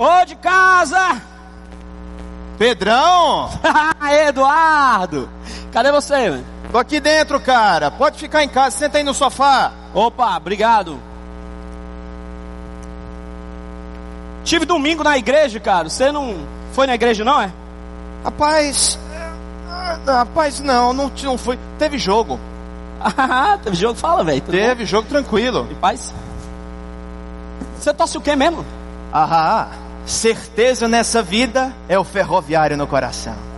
Ô de casa! Pedrão! Eduardo! Cadê você? mano? Tô aqui dentro, cara. Pode ficar em casa, senta aí no sofá. Opa, obrigado. Tive domingo na igreja, cara. Você não foi na igreja, não é? Rapaz. é, Rapaz, não, não, não foi. Teve jogo. Ah, teve jogo? Fala, velho. Teve jogo tranquilo. bom? Em paz? Você torce o quê mesmo? Ah, certeza nessa vida é o ferroviário no coração.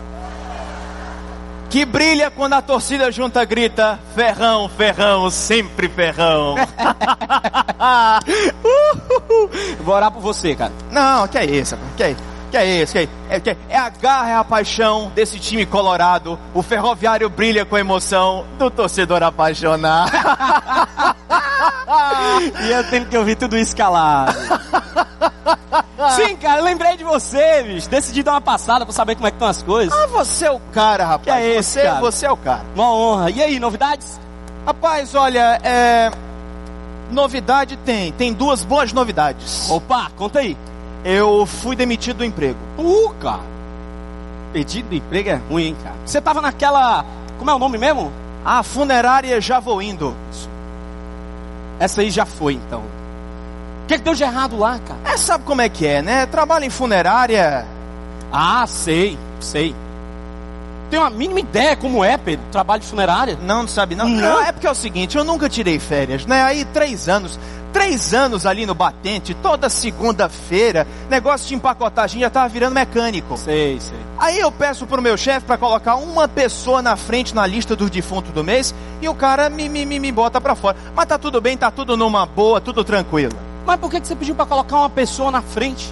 Que brilha quando a torcida junta grita: Ferrão, ferrão, sempre ferrão. Vou orar por você, cara. Não, que é isso, que é isso. Que é isso, que é, é, que é, é a garra, é a paixão desse time colorado. O ferroviário brilha com a emoção do torcedor apaixonado. E eu tenho que ouvir tudo isso calado. Sim, cara, eu lembrei de você, bicho. Decidi dar uma passada pra saber como é que estão as coisas. Ah, você é o cara, rapaz. Que é esse, você, cara? você é o cara. Uma honra. E aí, novidades? Rapaz, olha, é. Novidade tem. Tem duas boas novidades. Opa, conta aí. Eu fui demitido do emprego. Uh, cara. Pedido de emprego é ruim, hein, cara. Você tava naquela. Como é o nome mesmo? A funerária já vou indo. Essa aí já foi, então. O que, que deu de errado lá, cara? É, sabe como é que é, né? Trabalho em funerária. Ah, sei, sei. Tem uma mínima ideia como é, Pedro, trabalho de funerária? Não, não sabe não? Não. É porque é o seguinte, eu nunca tirei férias, né? Aí três anos, três anos ali no batente, toda segunda-feira, negócio de empacotagem já tava virando mecânico. Sei, sei. Aí eu peço pro meu chefe para colocar uma pessoa na frente na lista dos defuntos do mês e o cara me, me, me, me bota pra fora. Mas tá tudo bem, tá tudo numa boa, tudo tranquilo. Mas por que, que você pediu pra colocar uma pessoa na frente?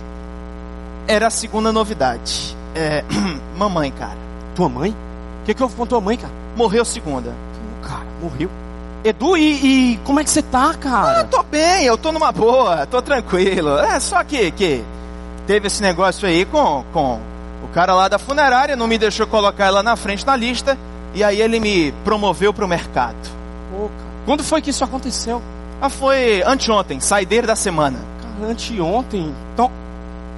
Era a segunda novidade. É, mamãe, cara. Tua mãe? O que, que houve com tua mãe, cara? Morreu segunda. Cara, morreu. Edu, e, e como é que você tá, Eu cara? tô bem, eu tô numa boa, tô tranquilo. É só que, que teve esse negócio aí com, com o cara lá da funerária, não me deixou colocar ela na frente na lista, e aí ele me promoveu pro mercado. Pô, cara. Quando foi que isso aconteceu? Ah, foi anteontem, saideira da semana. Cara, anteontem. Então,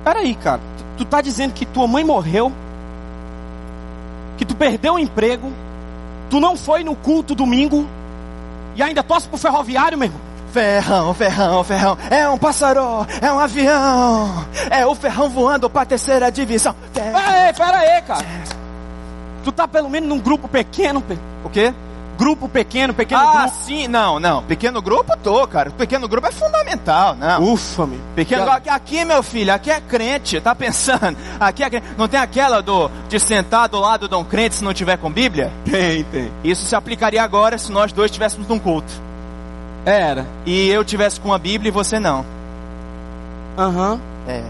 peraí, cara. Tu, tu tá dizendo que tua mãe morreu? Perdeu o emprego? Tu não foi no culto domingo? E ainda torce pro ferroviário, meu irmão? Ferrão, ferrão, ferrão, é um pássaro, é um avião, é o ferrão voando pra terceira divisão. Pera aí, pera aí, cara. Tu tá pelo menos num grupo pequeno, Pedro? O quê? Grupo pequeno, pequeno Ah, grupo. sim, não, não. Pequeno grupo tô, cara. Pequeno grupo é fundamental, não. Ufa, meu. Pequeno Cara, aqui, meu filho, aqui é crente, tá pensando? Aqui é crente. Não tem aquela do de sentar do lado de um crente se não tiver com Bíblia? Tem, tem. Isso se aplicaria agora se nós dois estivéssemos num culto. Era. E eu tivesse com a Bíblia e você não. Aham. É.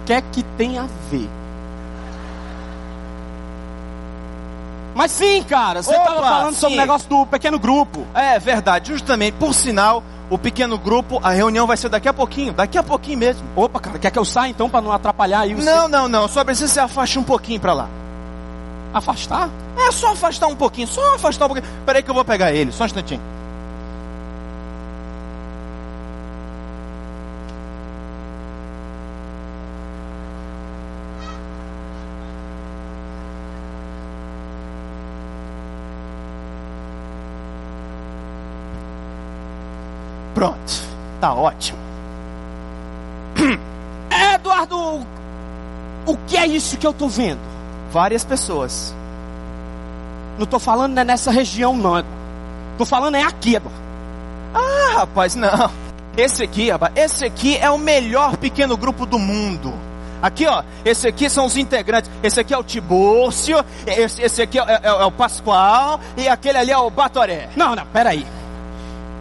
O que é que tem a ver? Mas sim, cara, você Opa, tava falando sobre o sim. negócio do pequeno grupo. É verdade, justamente. Por sinal, o pequeno grupo, a reunião vai ser daqui a pouquinho, daqui a pouquinho mesmo. Opa, cara, quer que eu saia então pra não atrapalhar aí o Não, não, não. Só precisa se afastar um pouquinho pra lá. afastar? É só afastar um pouquinho, só afastar um pouquinho. Peraí que eu vou pegar ele, só um instantinho. Pronto, tá ótimo. É, Eduardo, o que é isso que eu tô vendo? Várias pessoas. Não tô falando é nessa região, não. Tô falando é aqui, Eduardo. Ah, rapaz, não. Esse aqui, rapaz, esse aqui é o melhor pequeno grupo do mundo. Aqui, ó, esse aqui são os integrantes. Esse aqui é o Tibúrcio, esse, esse aqui é, é- é o Pascoal e aquele ali é o Batoré. Não, não, peraí.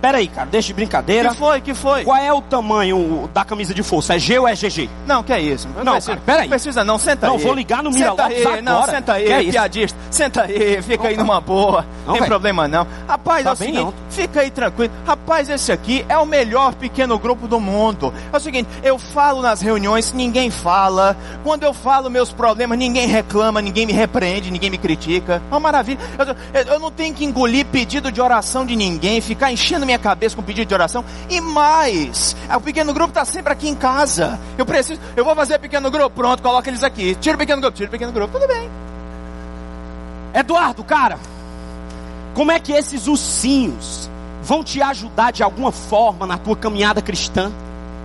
Peraí, cara, deixa de brincadeira. Que foi, que foi? Qual é o tamanho da camisa de força? É G ou é GG? Não, que é isso? Não, precisa, cara, peraí. Não precisa não, senta Não, aí. vou ligar no Senta Miralopes aí, não, agora. senta aí, é piadista. Senta aí, fica aí numa boa. Não, tem velho. problema não. Rapaz, Tá é o seguinte, não. fica aí tranquilo. Rapaz, esse aqui é o melhor pequeno grupo do mundo. É o seguinte, eu falo nas reuniões, ninguém fala. Quando eu falo meus problemas, ninguém reclama, ninguém me repreende, ninguém me critica. É uma maravilha. Eu, eu- eu não tenho que engolir pedido de oração de ninguém, ficar enchendo minha minha cabeça com pedido de oração. E mais, o pequeno grupo está sempre aqui em casa. Eu preciso, eu vou fazer pequeno grupo, pronto, coloca eles aqui. Tira o pequeno grupo, tira o pequeno grupo, tudo bem. Eduardo, cara, como é que esses ursinhos vão te ajudar de alguma forma na tua caminhada cristã?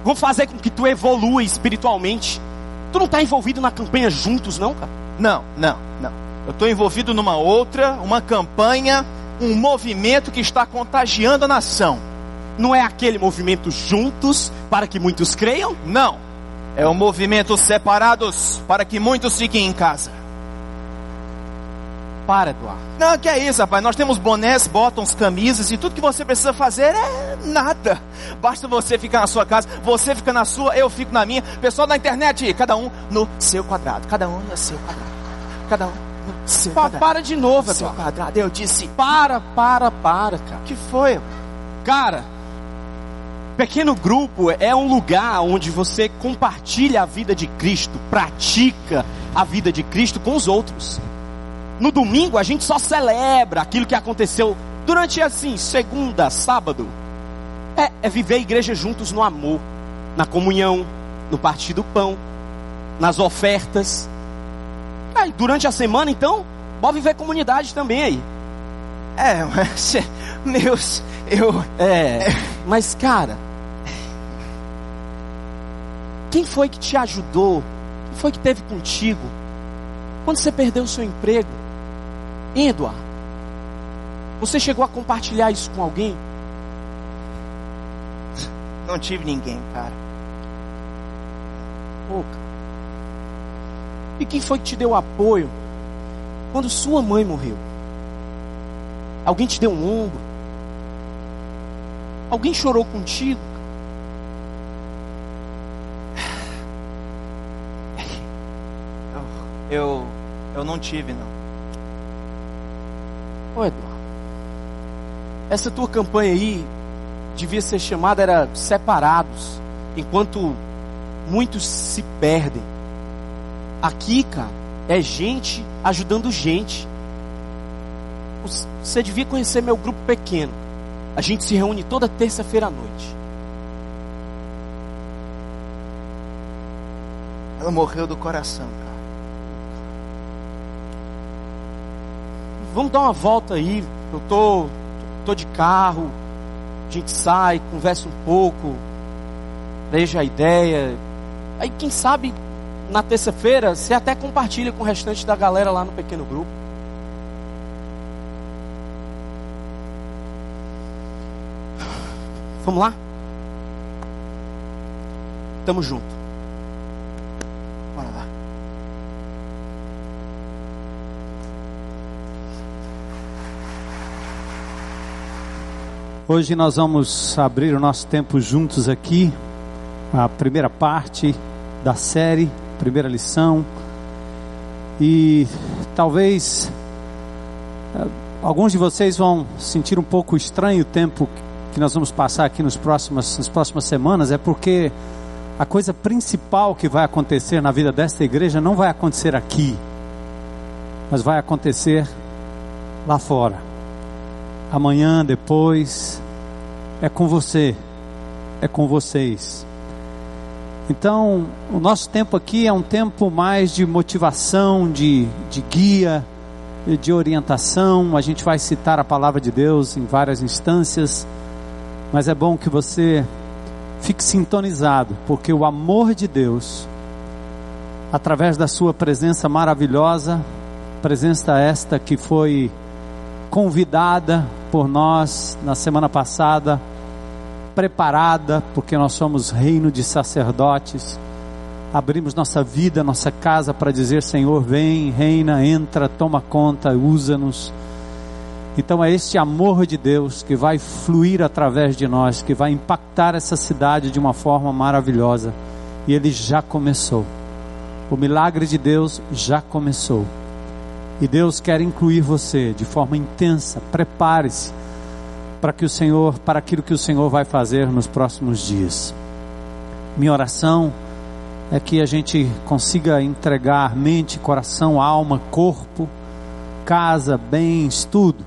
Vão fazer com que tu evolua espiritualmente? Tu não está envolvido na campanha juntos, não, cara? Não, não, não. Eu estou envolvido numa outra, uma campanha, um movimento que está contagiando a nação. Não é aquele movimento juntos para que muitos creiam? Não. É o movimento separados para que muitos fiquem em casa. Para, Eduardo. Não, que é isso, rapaz. Nós temos bonés, botões, camisas e tudo que você precisa fazer é nada. Basta você ficar na sua casa, você fica na sua, eu fico na minha. Pessoal da internet, cada um no seu quadrado. Cada um no seu quadrado. Cada um quadrado. para de novo, Seu Eduardo. quadrado. Eu disse, Para, para, para, cara. que foi? Cara, pequeno grupo é um lugar onde você compartilha a vida de Cristo, pratica a vida de Cristo com os outros. No domingo a gente só celebra aquilo que aconteceu durante assim, segunda, sábado. É, é viver a igreja juntos no amor, na comunhão, no partir do pão, nas ofertas. Aí, durante a semana, então, bora viver comunidade também aí. É, mas, meus, eu, É, mas cara, quem foi que te ajudou? Quem foi que teve contigo? Quando você perdeu o seu emprego? Hein, Eduardo? Você chegou a compartilhar isso com alguém? não tive ninguém, cara. Cara. E quem foi que te deu apoio quando sua mãe morreu? Alguém te deu um ombro? Alguém chorou contigo? Eu, eu, não tive, não. Ô Eduardo, essa tua campanha aí devia ser chamada era separados, enquanto muitos se perdem. Aqui, cara, é gente ajudando gente. Você devia conhecer meu grupo pequeno. A gente se reúne toda terça-feira à noite. Ela morreu do coração, cara. Vamos dar uma volta aí. Eu tô, tô de carro. A gente sai, conversa um pouco, veja a ideia. Aí quem sabe na terça-feira você até compartilha com o restante da galera lá no pequeno grupo. Vamos lá? Tamo junto. Bora lá. Hoje nós vamos abrir o nosso tempo juntos aqui, a primeira parte da série, primeira lição. E talvez eh, alguns de vocês vão sentir um pouco estranho o tempo que nós vamos passar aqui nos próximas, nas próximas semanas, é porque a coisa principal que vai acontecer na vida desta igreja não vai acontecer aqui, mas vai acontecer lá fora amanhã, depois, é com você, é com vocês. Então, o nosso tempo aqui é um tempo mais de motivação, de, de guia, de orientação. A gente vai citar a palavra de Deus em várias instâncias, mas é bom que você fique sintonizado, porque o amor de Deus, através da Sua presença maravilhosa, presença esta que foi convidada por nós na semana passada, preparada, porque nós somos reino de sacerdotes. Abrimos nossa vida, nossa casa para dizer: Senhor, vem, reina, entra, toma conta, usa-nos. Então é este amor de Deus que vai fluir através de nós, que vai impactar essa cidade de uma forma maravilhosa. E ele já começou. O milagre de Deus já começou. E Deus quer incluir você de forma intensa. Prepare-se para que o Senhor, para aquilo que o Senhor vai fazer nos próximos dias. Minha oração é que a gente consiga entregar mente, coração, alma, corpo, casa, bens, tudo,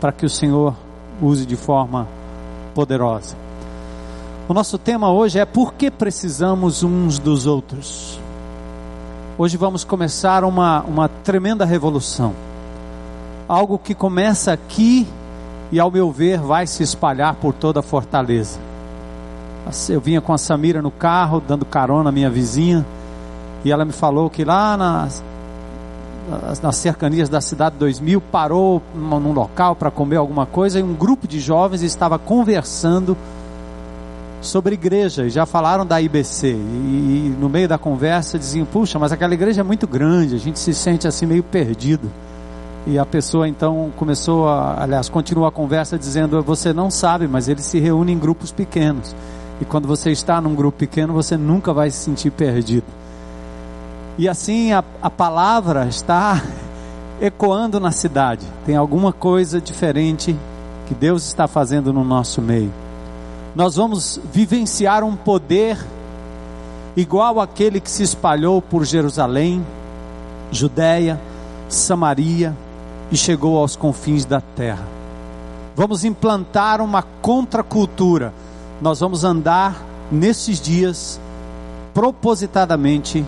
para que o Senhor use de forma poderosa. O nosso tema hoje é por que precisamos uns dos outros. Hoje vamos começar uma, uma tremenda revolução. Algo que começa aqui e, ao meu ver, vai se espalhar por toda a fortaleza. Eu vinha com a Samira no carro, dando carona à minha vizinha, e ela me falou que lá nas, nas cercanias da cidade 2000 parou num local para comer alguma coisa e um grupo de jovens estava conversando sobre igreja, e já falaram da IBC, e, e, no meio da conversa diziam, puxa, mas aquela igreja é muito grande, a gente se sente assim meio perdido. E a pessoa então começou a, aliás, continuou a conversa dizendo, você não sabe, mas eles se reúnem em grupos pequenos. E quando você está num grupo pequeno, você nunca vai se sentir perdido. E assim a, a palavra está ecoando na cidade. Tem alguma coisa diferente que Deus está fazendo no nosso meio nós vamos vivenciar um poder igual aquele que se espalhou por Jerusalém, Judéia, Samaria e chegou aos confins da terra. Vamos implantar uma contracultura. Nós vamos andar nesses dias propositadamente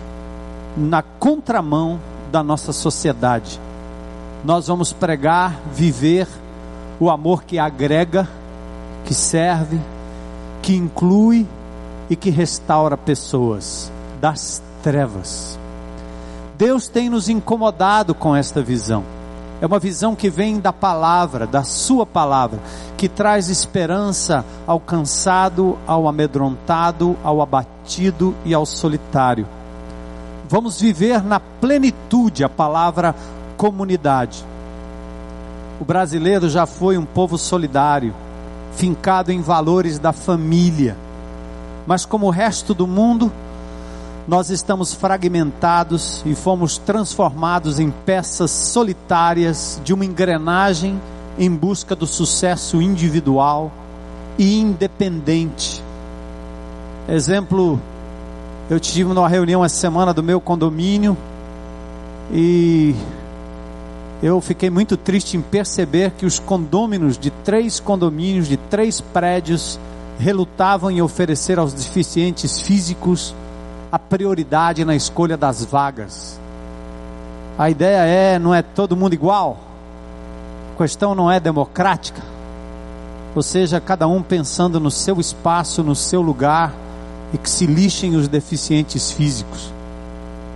na contramão da nossa sociedade. Nós vamos pregar, viver o amor que agrega, que serve, que inclui e que restaura pessoas das trevas. Deus tem nos incomodado com esta visão. É uma visão que vem da palavra, da Sua palavra, que traz esperança ao cansado, ao amedrontado, ao abatido e ao solitário. Vamos viver na plenitude a palavra comunidade. O brasileiro já foi um povo solidário fincado em valores da família. Mas como o resto do mundo, nós estamos fragmentados e fomos transformados em peças solitárias de uma engrenagem em busca do sucesso individual e independente. Exemplo, eu tive numa reunião essa semana do meu condomínio e eu fiquei muito triste em perceber que os condôminos de três condomínios, de três prédios, relutavam em oferecer aos deficientes físicos a prioridade na escolha das vagas. A ideia é, não é todo mundo igual? A questão não é democrática? Ou seja, cada um pensando no seu espaço, no seu lugar, e que se lixem os deficientes físicos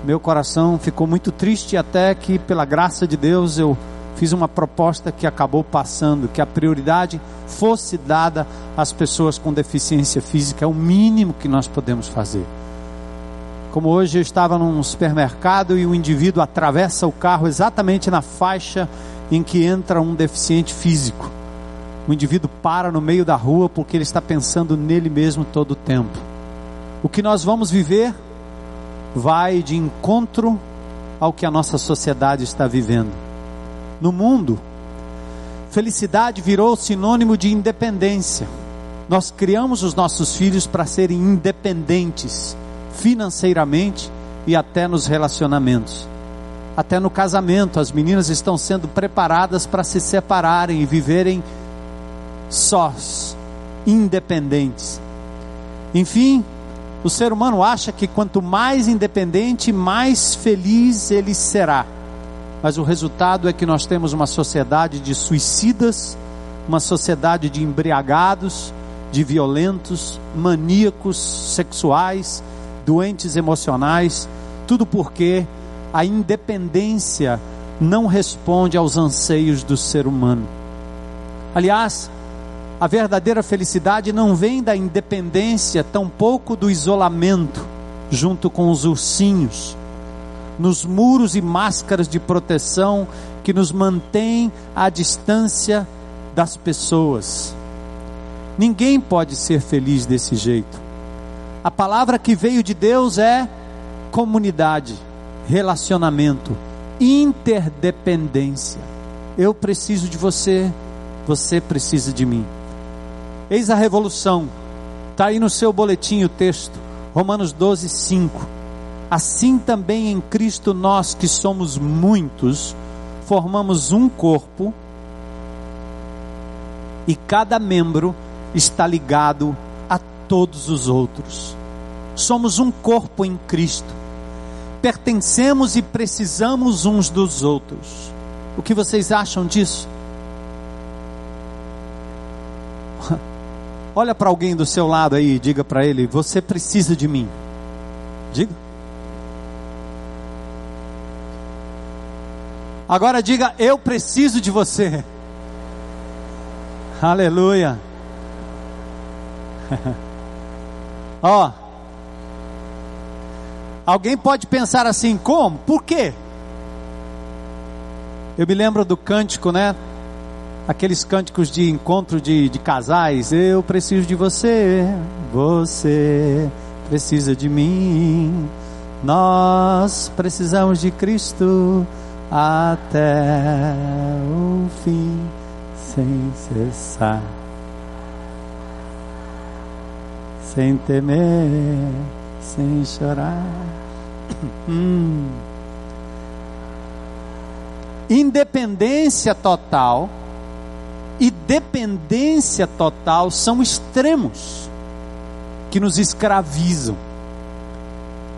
meu coração ficou muito triste até que, pela graça de Deus, eu fiz uma proposta que acabou passando, que a prioridade fosse dada às pessoas com deficiência física, é o mínimo que nós podemos fazer. Como hoje eu estava num supermercado e o indivíduo atravessa o carro exatamente na faixa em que entra um deficiente físico. O indivíduo para no meio da rua porque ele está pensando nele mesmo todo o tempo. O que nós vamos viver vai de encontro ao que a nossa sociedade está vivendo. No mundo, felicidade virou sinônimo de independência. Nós criamos os nossos filhos para serem independentes financeiramente e até nos relacionamentos. Até no casamento, as meninas estão sendo preparadas para se separarem e viverem sós, independentes. Enfim, o ser humano acha que quanto mais independente, mais feliz ele será. Mas o resultado é que nós temos uma sociedade de suicidas, uma sociedade de embriagados, de violentos, maníacos sexuais, doentes emocionais, tudo porque a independência não responde aos anseios do ser humano. Aliás, a verdadeira felicidade não vem da independência, tampouco do isolamento, junto com os ursinhos, nos muros e máscaras de proteção que nos mantêm à distância das pessoas. Ninguém pode ser feliz desse jeito. A palavra que veio de Deus é comunidade, relacionamento, interdependência. Eu preciso de você, você precisa de mim. Eis a revolução. Está aí no seu boletim o texto. Romanos 12, 5. Assim também em Cristo nós que somos muitos, formamos um corpo, e cada membro está ligado a todos os outros. Somos um corpo em Cristo. Pertencemos e precisamos uns dos outros. O que vocês acham disso? Olha para alguém do seu lado aí e diga para ele: Você precisa de mim. Diga. Agora diga: Eu preciso de você. Aleluia. Ó. Alguém pode pensar assim: como? Por quê? Eu me lembro do cântico, né? Aqueles cânticos de encontro de, de casais. Eu preciso de você, você precisa de mim. Nós precisamos de Cristo até o fim, sem cessar, sem temer, sem chorar. Hum. Independência total e dependência total são extremos que nos escravizam.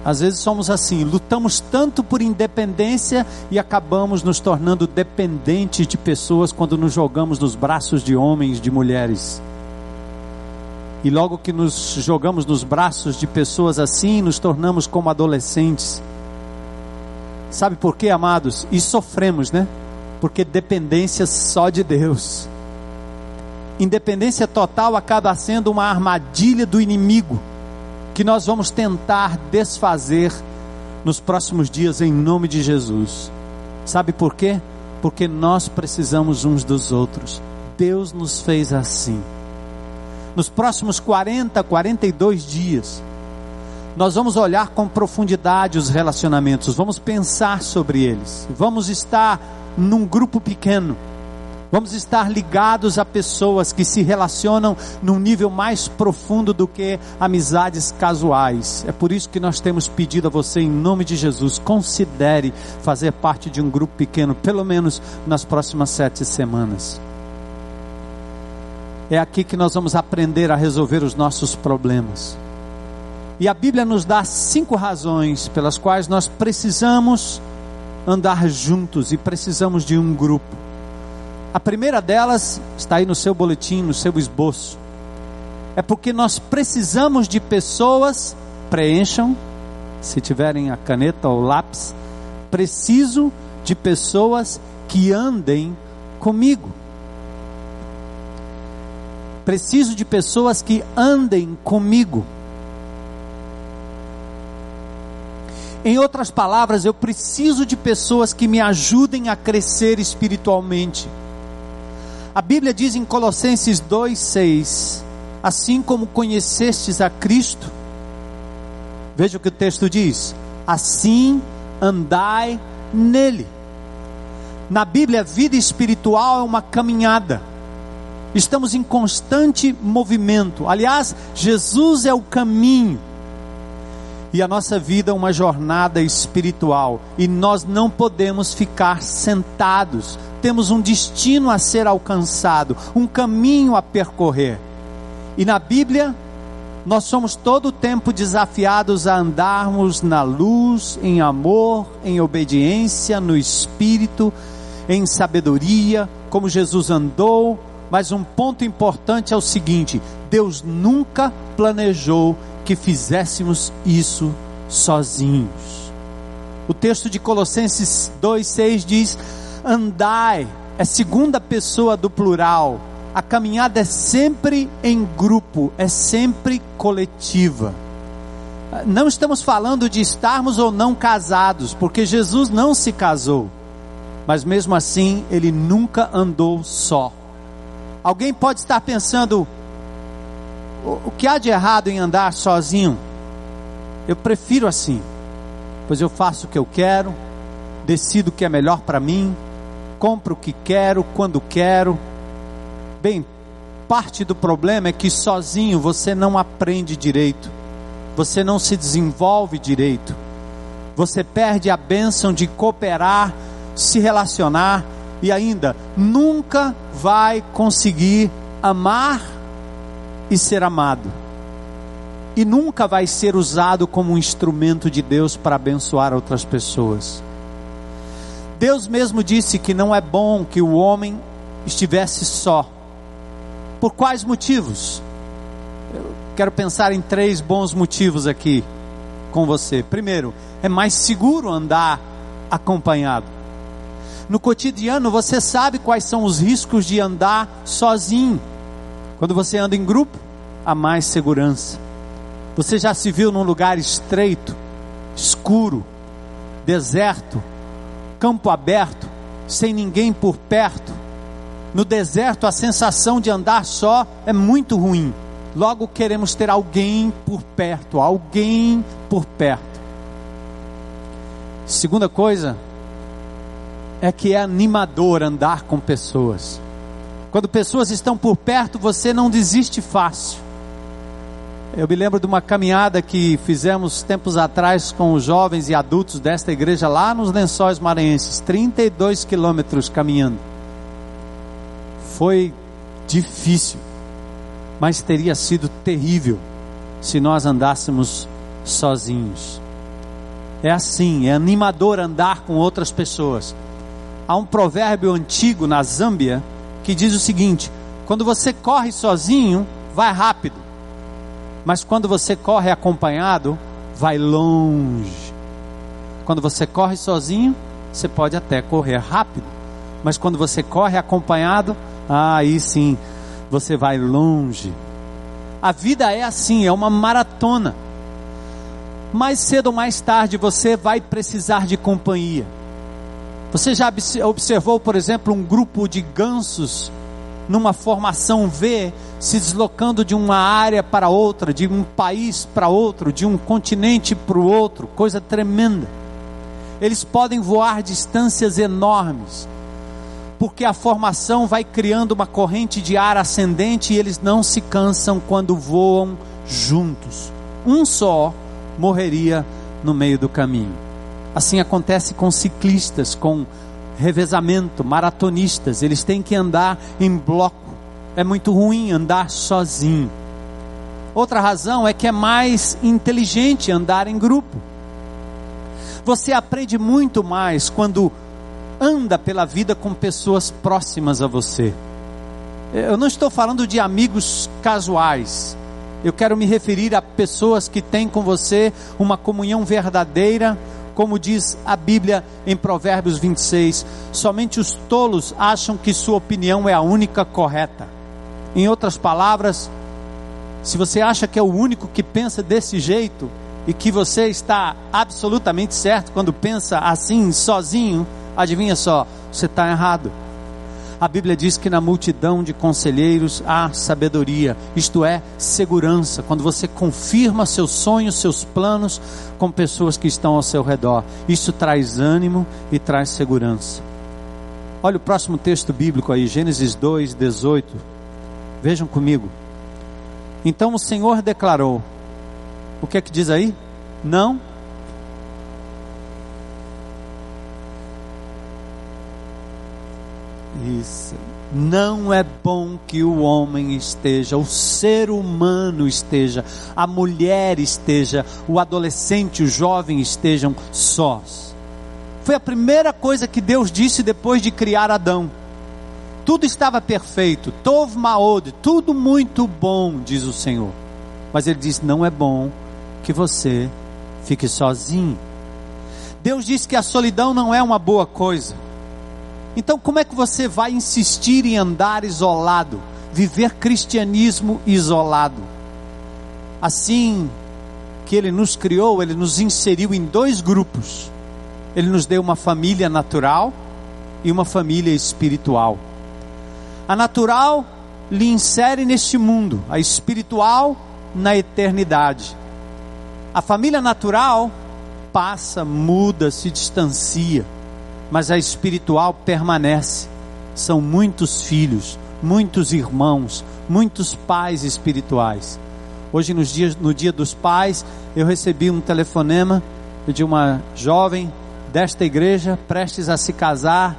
Às vezes somos assim, lutamos tanto por independência e acabamos nos tornando dependentes de pessoas quando nos jogamos nos braços de homens, de mulheres. E logo que nos jogamos nos braços de pessoas assim, nos tornamos como adolescentes. Sabe por quê, amados? E sofremos, né? Porque dependência só de Deus. Independência total acaba sendo uma armadilha do inimigo que nós vamos tentar desfazer nos próximos dias em nome de Jesus. Sabe por quê? Porque nós precisamos uns dos outros. Deus nos fez assim nos próximos 40, 42 dias, nós vamos olhar com profundidade os relacionamentos, vamos pensar sobre eles, vamos estar num grupo pequeno, vamos estar ligados a pessoas que se relacionam num nível mais profundo do que amizades casuais. É por isso que nós temos pedido a você, em nome de Jesus, considere fazer parte de um grupo pequeno, pelo menos nas próximas sete semanas. É aqui que nós vamos aprender a resolver os nossos problemas. E a Bíblia nos dá cinco razões pelas quais nós precisamos andar juntos e precisamos de um grupo. A primeira delas está aí no seu boletim, no seu esboço. É porque nós precisamos de pessoas, preencham, se tiverem a caneta ou lápis, preciso de pessoas que andem comigo. Preciso de pessoas que andem comigo. Em outras palavras, eu preciso de pessoas que me ajudem a crescer espiritualmente. A Bíblia diz em Colossenses 2:6, assim como conhecestes a Cristo, veja o que o texto diz: assim andai nele. Na Bíblia, vida espiritual é uma caminhada. Estamos em constante movimento. Aliás, Jesus é o caminho. E a nossa vida é uma jornada espiritual. E nós não podemos ficar sentados. Temos um destino a ser alcançado, um caminho a percorrer. E na Bíblia, nós somos todo o tempo desafiados a andarmos na luz, em amor, em obediência, no espírito, em sabedoria, como Jesus andou, mas um ponto importante é o seguinte: Deus nunca planejou que fizéssemos isso sozinhos. O texto de Colossenses 2,6 diz: Andai, é segunda pessoa do plural. A caminhada é sempre em grupo, é sempre coletiva. Não estamos falando de estarmos ou não casados, porque Jesus não se casou, mas mesmo assim ele nunca andou só. Alguém pode estar pensando: o que há de errado em andar sozinho? Eu prefiro assim, pois eu faço o que eu quero, decido o que é melhor para mim, compro o que quero, quando quero. Bem, parte do problema é que sozinho você não aprende direito, você não se desenvolve direito, você perde a bênção de cooperar, se relacionar e ainda nunca vai conseguir amar e ser amado. E nunca vai ser usado como um instrumento de Deus para abençoar outras pessoas. Deus mesmo disse que não é bom que o homem estivesse só. Por quais motivos? Eu quero pensar em três bons motivos aqui com você. Primeiro, é mais seguro andar acompanhado. No cotidiano, você sabe quais são os riscos de andar sozinho. Quando você anda em grupo, há mais segurança. Você já se viu num lugar estreito, escuro, deserto, campo aberto, sem ninguém por perto? No deserto, a sensação de andar só é muito ruim. Logo queremos ter alguém por perto, alguém por perto. Segunda coisa é que é animador andar com pessoas. Quando pessoas estão por perto, você não desiste fácil. Eu me lembro de uma caminhada que fizemos tempos atrás com os jovens e adultos desta igreja lá nos Lençóis Maranhenses, 32 quilômetros caminhando. Foi difícil, mas teria sido terrível se nós andássemos sozinhos. É assim, é animador andar com outras pessoas. Há um provérbio antigo na Zâmbia que diz o seguinte: quando você corre sozinho, vai rápido, mas quando você corre acompanhado, vai longe. Quando você corre sozinho, você pode até correr rápido, mas quando você corre acompanhado, aí sim, você vai longe. A vida é assim, é uma maratona mais cedo ou mais tarde você vai precisar de companhia. Você já observou, por exemplo, um grupo de gansos numa formação V se deslocando de uma área para outra, de um país para outro, de um continente para o outro, coisa tremenda. Eles podem voar distâncias enormes, porque a formação vai criando uma corrente de ar ascendente e eles não se cansam quando voam juntos. Um só morreria no meio do caminho. Assim acontece com ciclistas, com revezamento, maratonistas, eles têm que andar em bloco. É muito ruim andar sozinho. Outra razão é que é mais inteligente andar em grupo. Você aprende muito mais quando anda pela vida com pessoas próximas a você. Eu não estou falando de amigos casuais. Eu quero me referir a pessoas que têm com você uma comunhão verdadeira, como diz a Bíblia em Provérbios 26. Somente os tolos acham que sua opinião é a única correta. Em outras palavras, se você acha que é o único que pensa desse jeito e que você está absolutamente certo quando pensa assim, sozinho, adivinha só, você está errado. A Bíblia diz que na multidão de conselheiros há sabedoria, isto é, segurança. Quando você confirma seus sonhos, seus planos com pessoas que estão ao seu redor, isso traz ânimo e traz segurança. Olha o próximo texto bíblico aí, Gênesis 2, 18. Vejam comigo. Então o Senhor declarou: O que é que diz aí? Não Isso. Não é bom que o homem esteja, o ser humano esteja, a mulher esteja, o adolescente, o jovem estejam sós. Foi a primeira coisa que Deus disse depois de criar Adão. Tudo estava perfeito, tov maod, tudo muito bom, diz o Senhor. Mas ele diz: não é bom que você fique sozinho. Deus diz que a solidão não é uma boa coisa. Então, como é que você vai insistir em andar isolado, viver cristianismo isolado? Assim que Ele nos criou, Ele nos inseriu em dois grupos. Ele nos deu uma família natural e uma família espiritual. A natural lhe insere neste mundo, a espiritual na eternidade. A família natural passa, muda, se distancia mas a espiritual permanece. São muitos filhos, muitos irmãos, muitos pais espirituais. Hoje, nos dias, no dia dos pais, eu recebi um telefonema de uma jovem desta igreja, prestes a se casar,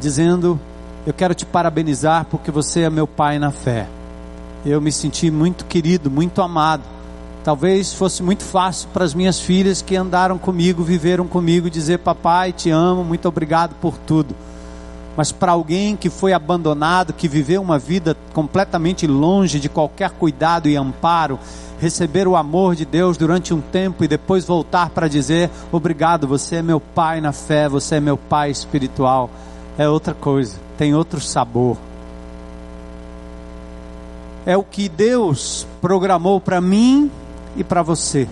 dizendo: Eu quero te parabenizar porque você é meu pai na fé. eu me senti muito querido, muito amado. Talvez fosse muito fácil para as minhas filhas que andaram comigo, viveram comigo, dizer: Papai, te amo, muito obrigado por tudo. Mas para alguém que foi abandonado, que viveu uma vida completamente longe de qualquer cuidado e amparo, receber o amor de Deus durante um tempo e depois voltar para dizer: Obrigado, você é meu pai na fé, você é meu pai espiritual, é outra coisa, tem outro sabor. É o que Deus programou para mim e para você.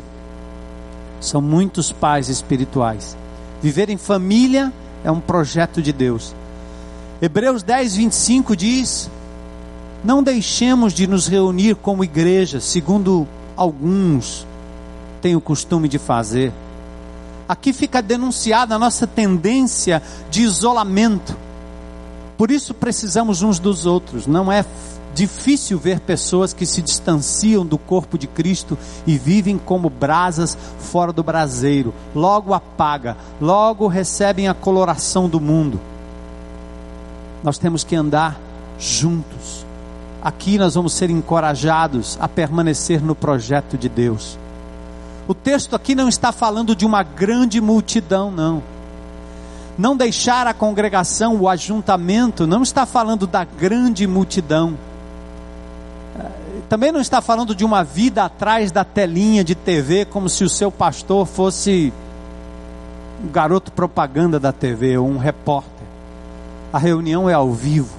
São muitos pais espirituais. Viver em família é um projeto de Deus. Hebreus 10, 25 diz: Não deixemos de nos reunir como igreja, segundo alguns têm o costume de fazer. Aqui fica denunciada a nossa tendência de isolamento. Por isso precisamos uns dos outros. Não é difícil ver pessoas que se distanciam do corpo de Cristo e vivem como brasas fora do braseiro. Logo apaga, logo recebem a coloração do mundo. Nós temos que andar juntos. Aqui nós vamos ser encorajados a permanecer no projeto de Deus. O texto aqui não está falando de uma grande multidão, não. Não deixar a congregação, o ajuntamento, não está falando da grande multidão. Também não está falando de uma vida atrás da telinha de TV, como se o seu pastor fosse um garoto propaganda da TV ou um repórter. A reunião é ao vivo,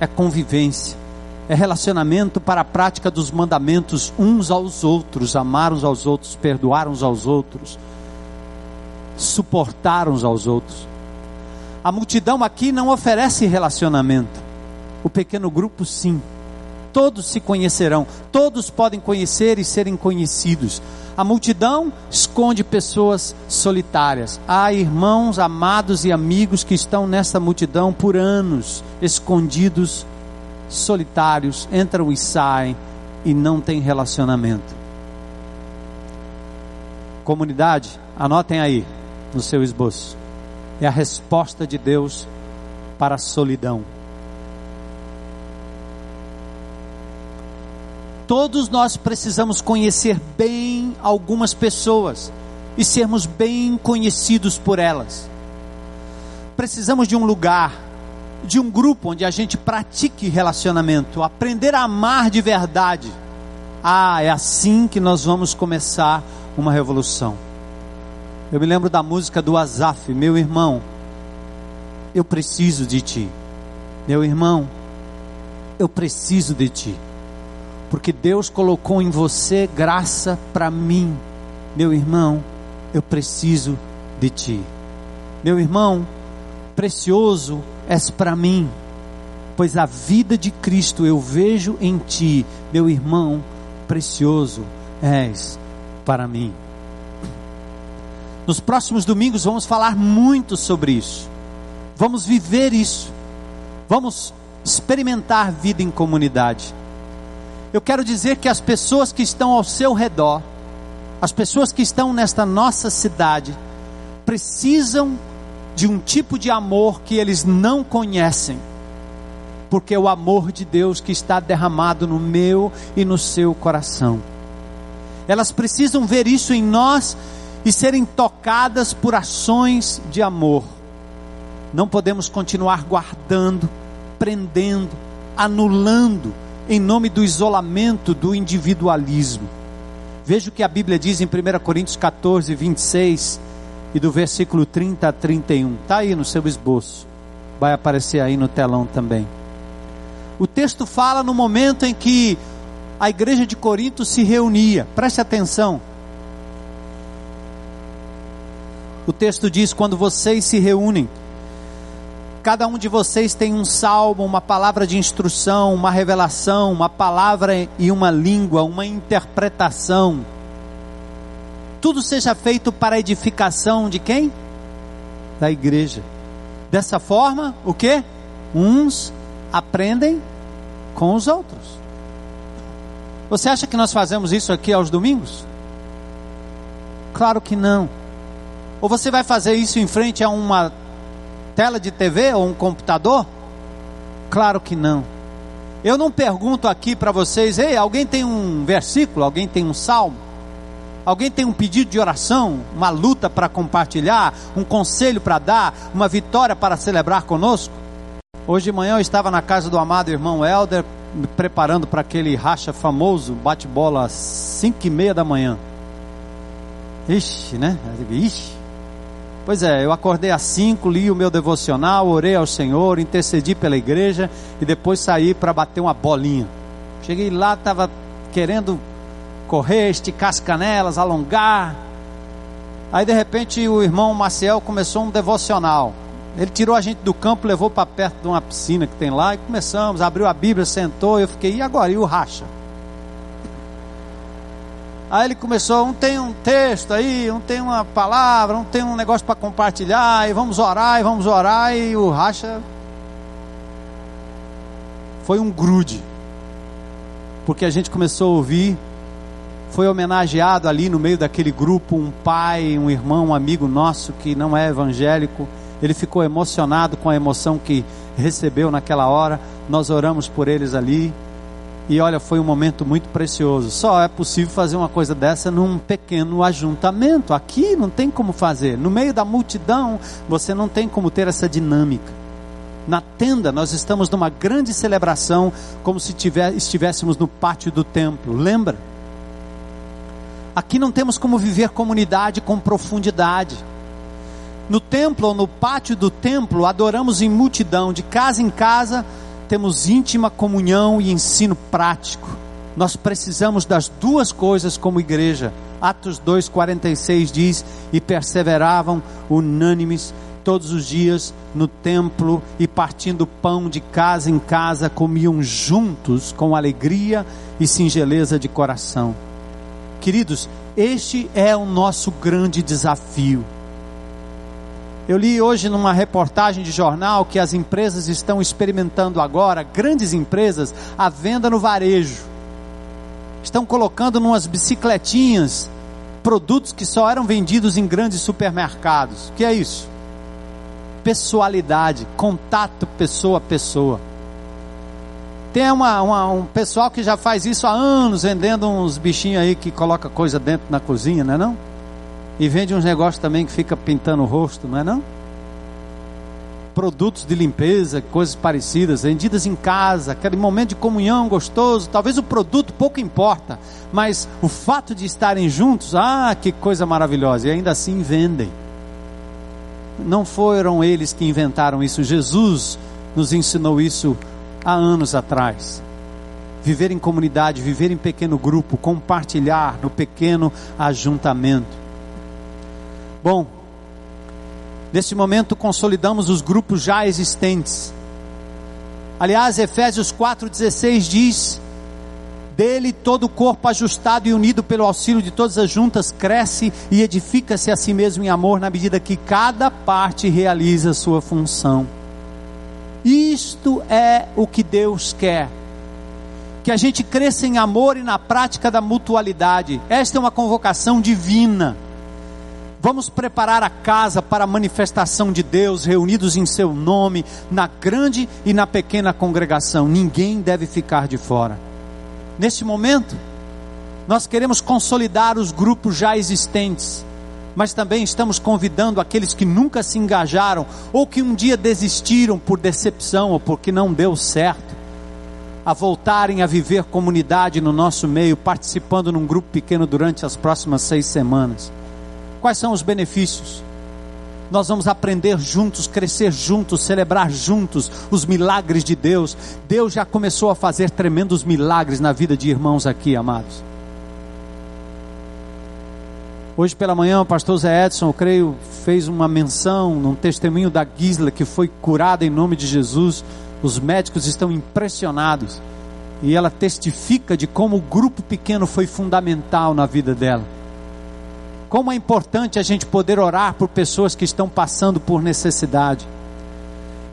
é convivência é relacionamento para a prática dos mandamentos uns aos outros, amar uns aos outros, perdoar uns aos outros, suportar uns aos outros. A multidão aqui não oferece relacionamento, o pequeno grupo sim. Todos se conhecerão, todos podem conhecer e serem conhecidos. A multidão esconde pessoas solitárias. Há irmãos amados e amigos que estão nessa multidão por anos, escondidos solitários, entram e saem e não tem relacionamento. Comunidade, anotem aí no seu esboço. É a resposta de Deus para a solidão. Todos nós precisamos conhecer bem algumas pessoas e sermos bem conhecidos por elas. Precisamos de um lugar de um grupo onde a gente pratique relacionamento, aprender a amar de verdade. Ah, é assim que nós vamos começar uma revolução. Eu me lembro da música do Azaf, meu irmão, eu preciso de ti. Meu irmão, eu preciso de ti. Porque Deus colocou em você graça para mim. Meu irmão, eu preciso de ti. Meu irmão, precioso és para mim, pois a vida de Cristo eu vejo em ti, meu irmão precioso és para mim. Nos próximos domingos vamos falar muito sobre isso. Vamos viver isso. Vamos experimentar vida em comunidade. Eu quero dizer que as pessoas que estão ao seu redor, as pessoas que estão nesta nossa cidade, precisam de um tipo de amor que eles não conhecem, porque é o amor de Deus que está derramado no meu e no seu coração. Elas precisam ver isso em nós e serem tocadas por ações de amor. Não podemos continuar guardando, prendendo, anulando em nome do isolamento, do individualismo. Veja o que a Bíblia diz em 1 Coríntios 14, 26 e do versículo 30 a 31. Está aí no seu esboço. Vai aparecer aí no telão também. O texto fala no momento em que a igreja de Corinto se reunia. Preste atenção. O texto diz: quando vocês se reúnem, cada um de vocês tem um salmo, uma palavra de instrução, uma revelação, uma palavra e uma língua, uma interpretação tudo seja feito para a edificação de quem? Da igreja. Dessa forma, o que? Uns aprendem com os outros. Você acha que nós fazemos isso aqui aos domingos? Claro que não. Ou você vai fazer isso em frente a uma tela de TV ou um computador? Claro que não. Eu não pergunto aqui para vocês, ei, alguém tem um versículo, alguém tem um salmo? Alguém tem um pedido de oração, uma luta para compartilhar, um conselho para dar, uma vitória para celebrar conosco? Hoje de manhã eu estava na casa do amado irmão Helder, me preparando para aquele racha famoso, bate-bola às 5 e meia da manhã. Ixi, né? Ixi. Pois é, eu acordei às 5, li o meu devocional, orei ao Senhor, intercedi pela igreja e depois saí para bater uma bolinha. Cheguei lá, estava querendo correr, esticar as canelas, alongar. Aí de repente o irmão Maciel começou um devocional. Ele tirou a gente do campo, levou para perto de uma piscina que tem lá e começamos. Abriu a Bíblia, sentou. Eu fiquei, e agora? E o racha? Aí ele começou, um tem um texto aí, um tem uma palavra, um tem um negócio para compartilhar, e vamos orar, e vamos orar, e o racha foi um grude. Porque a gente começou a ouvir, foi homenageado ali no meio daquele grupo um pai, um irmão, um amigo nosso que não é evangélico. Ele ficou emocionado com a emoção que recebeu naquela hora. Nós oramos por eles ali. E olha, foi um momento muito precioso. Só é possível fazer uma coisa dessa num pequeno ajuntamento. Aqui não tem como fazer. No meio da multidão, você não tem como ter essa dinâmica. Na tenda, nós estamos numa grande celebração, como se tiver, estivéssemos no pátio do templo. Lembra? Aqui não temos como viver comunidade com profundidade. No templo ou no pátio do templo, adoramos em multidão, de casa em casa temos íntima comunhão e ensino prático. Nós precisamos das duas coisas como igreja. Atos 2:46 diz: "E perseveravam unânimes todos os dias no templo e partindo pão de casa em casa comiam juntos com alegria e singeleza de coração." Queridos, este é o nosso grande desafio. Eu li hoje numa reportagem de jornal que as empresas estão experimentando agora, grandes empresas, a venda no varejo. Estão colocando numas bicicletinhas produtos que só eram vendidos em grandes supermercados. O que é isso? Pessoalidade, contato pessoa a pessoa. Tem uma, uma, um pessoal que já faz isso há anos, vendendo uns bichinhos aí que coloca coisa dentro na cozinha, não é não? E vende uns negócios também que fica pintando o rosto, não é não? Produtos de limpeza, coisas parecidas, vendidas em casa, aquele momento de comunhão gostoso. Talvez o produto pouco importa, mas o fato de estarem juntos, ah, que coisa maravilhosa! E ainda assim vendem. Não foram eles que inventaram isso, Jesus nos ensinou isso há anos atrás. Viver em comunidade, viver em pequeno grupo, compartilhar no pequeno ajuntamento. Bom, nesse momento consolidamos os grupos já existentes. Aliás, Efésios 4,16 diz: Dele todo o corpo ajustado e unido pelo auxílio de todas as juntas cresce e edifica-se a si mesmo em amor, na medida que cada parte realiza a sua função. Isto é o que Deus quer. Que a gente cresça em amor e na prática da mutualidade. Esta é uma convocação divina. Vamos preparar a casa para a manifestação de Deus, reunidos em seu nome, na grande e na pequena congregação. Ninguém deve ficar de fora. Neste momento, nós queremos consolidar os grupos já existentes, mas também estamos convidando aqueles que nunca se engajaram ou que um dia desistiram por decepção ou porque não deu certo, a voltarem a viver comunidade no nosso meio, participando num grupo pequeno durante as próximas seis semanas. Quais são os benefícios? Nós vamos aprender juntos, crescer juntos, celebrar juntos os milagres de Deus. Deus já começou a fazer tremendos milagres na vida de irmãos aqui, amados. Hoje pela manhã, o pastor Zé Edson, eu creio, fez uma menção num testemunho da Gisla que foi curada em nome de Jesus. Os médicos estão impressionados. E ela testifica de como o grupo pequeno foi fundamental na vida dela. Como é importante a gente poder orar por pessoas que estão passando por necessidade.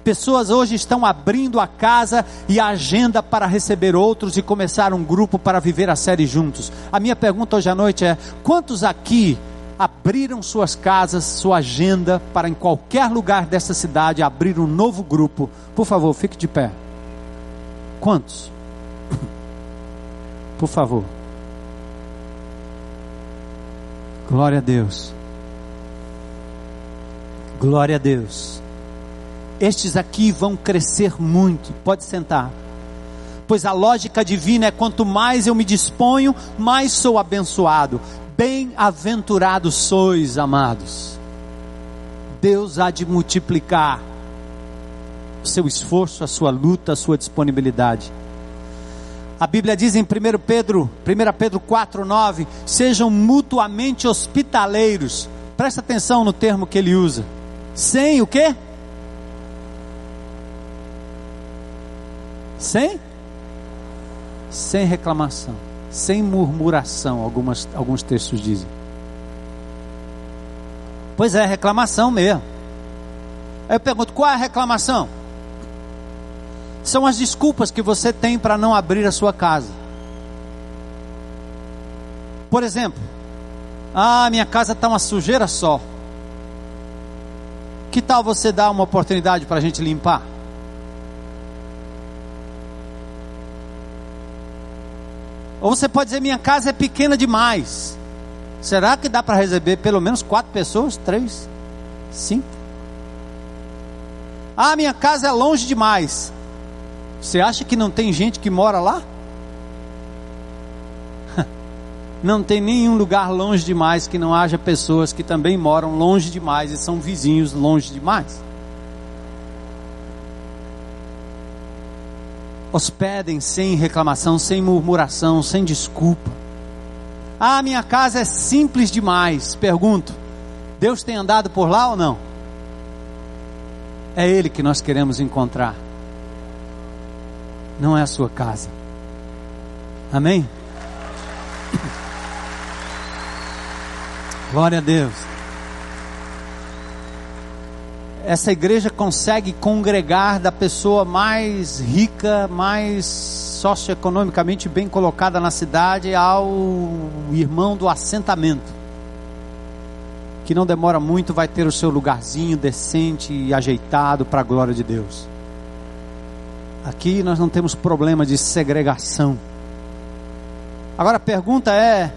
Pessoas hoje estão abrindo a casa e a agenda para receber outros e começar um grupo para viver a série juntos. A minha pergunta hoje à noite é: quantos aqui abriram suas casas, sua agenda para em qualquer lugar dessa cidade abrir um novo grupo? Por favor, fique de pé. Quantos? por favor. Glória a Deus. Glória a Deus. Estes aqui vão crescer muito. Pode sentar. Pois a lógica divina é quanto mais eu me disponho, mais sou abençoado. Bem-aventurados sois, amados. Deus há de multiplicar o seu esforço, a sua luta, a sua disponibilidade. A Bíblia diz em 1 Pedro, 1 Pedro 4:9, sejam mutuamente hospitaleiros. Presta atenção no termo que ele usa. Sem o quê? Sem? Sem reclamação, sem murmuração, algumas, alguns textos dizem. Pois é, reclamação mesmo. Aí eu pergunto, qual é a reclamação? São as desculpas que você tem para não abrir a sua casa. Por exemplo, ah, minha casa está uma sujeira só. Que tal você dar uma oportunidade para a gente limpar? Ou você pode dizer: minha casa é pequena demais. Será que dá para receber pelo menos quatro pessoas? Três? Cinco? Ah, minha casa é longe demais. Você acha que não tem gente que mora lá? Não tem nenhum lugar longe demais que não haja pessoas que também moram longe demais e são vizinhos longe demais. Hospedem sem reclamação, sem murmuração, sem desculpa. Ah, minha casa é simples demais. Pergunto: Deus tem andado por lá ou não? É Ele que nós queremos encontrar não é a sua casa. Amém? Glória a Deus. Essa igreja consegue congregar da pessoa mais rica, mais socioeconomicamente bem colocada na cidade ao irmão do assentamento. Que não demora muito, vai ter o seu lugarzinho decente e ajeitado para a glória de Deus. Aqui nós não temos problema de segregação. Agora a pergunta é: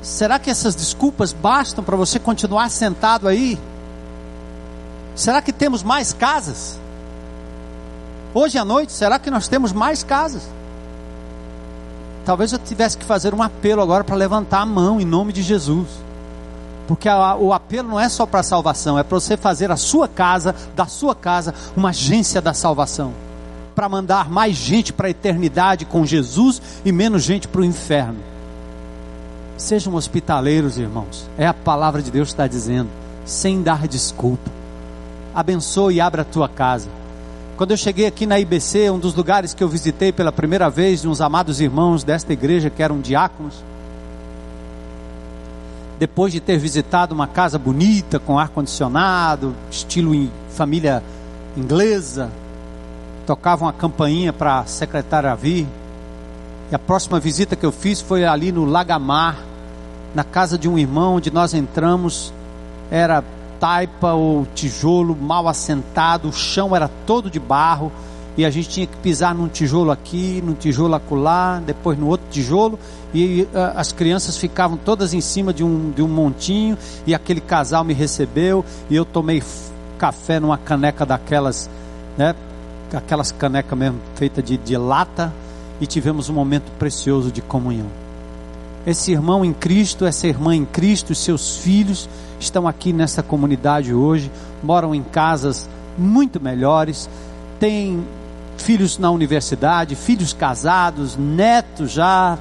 será que essas desculpas bastam para você continuar sentado aí? Será que temos mais casas? Hoje à noite, será que nós temos mais casas? Talvez eu tivesse que fazer um apelo agora para levantar a mão em nome de Jesus. Porque a, o apelo não é só para salvação, é para você fazer a sua casa, da sua casa, uma agência da salvação para mandar mais gente para a eternidade com Jesus e menos gente para o inferno. Sejam hospitaleiros, irmãos. É a palavra de Deus que está dizendo, sem dar desculpa. Abençoe e abra a tua casa. Quando eu cheguei aqui na IBC, um dos lugares que eu visitei pela primeira vez, de uns amados irmãos desta igreja que eram diáconos, depois de ter visitado uma casa bonita, com ar-condicionado, estilo família inglesa, tocavam a campainha para a secretária vir. E a próxima visita que eu fiz foi ali no Lagamar, na casa de um irmão, onde nós entramos. Era taipa ou tijolo mal assentado, o chão era todo de barro. E a gente tinha que pisar num tijolo aqui, num tijolo acolá, depois no outro tijolo. E uh, as crianças ficavam todas em cima de um, de um montinho. E aquele casal me recebeu. E eu tomei café numa caneca daquelas, né? Aquelas canecas mesmo feitas de, de lata e tivemos um momento precioso de comunhão. Esse irmão em Cristo, essa irmã em Cristo, seus filhos estão aqui nessa comunidade hoje, moram em casas muito melhores, têm filhos na universidade, filhos casados, netos já,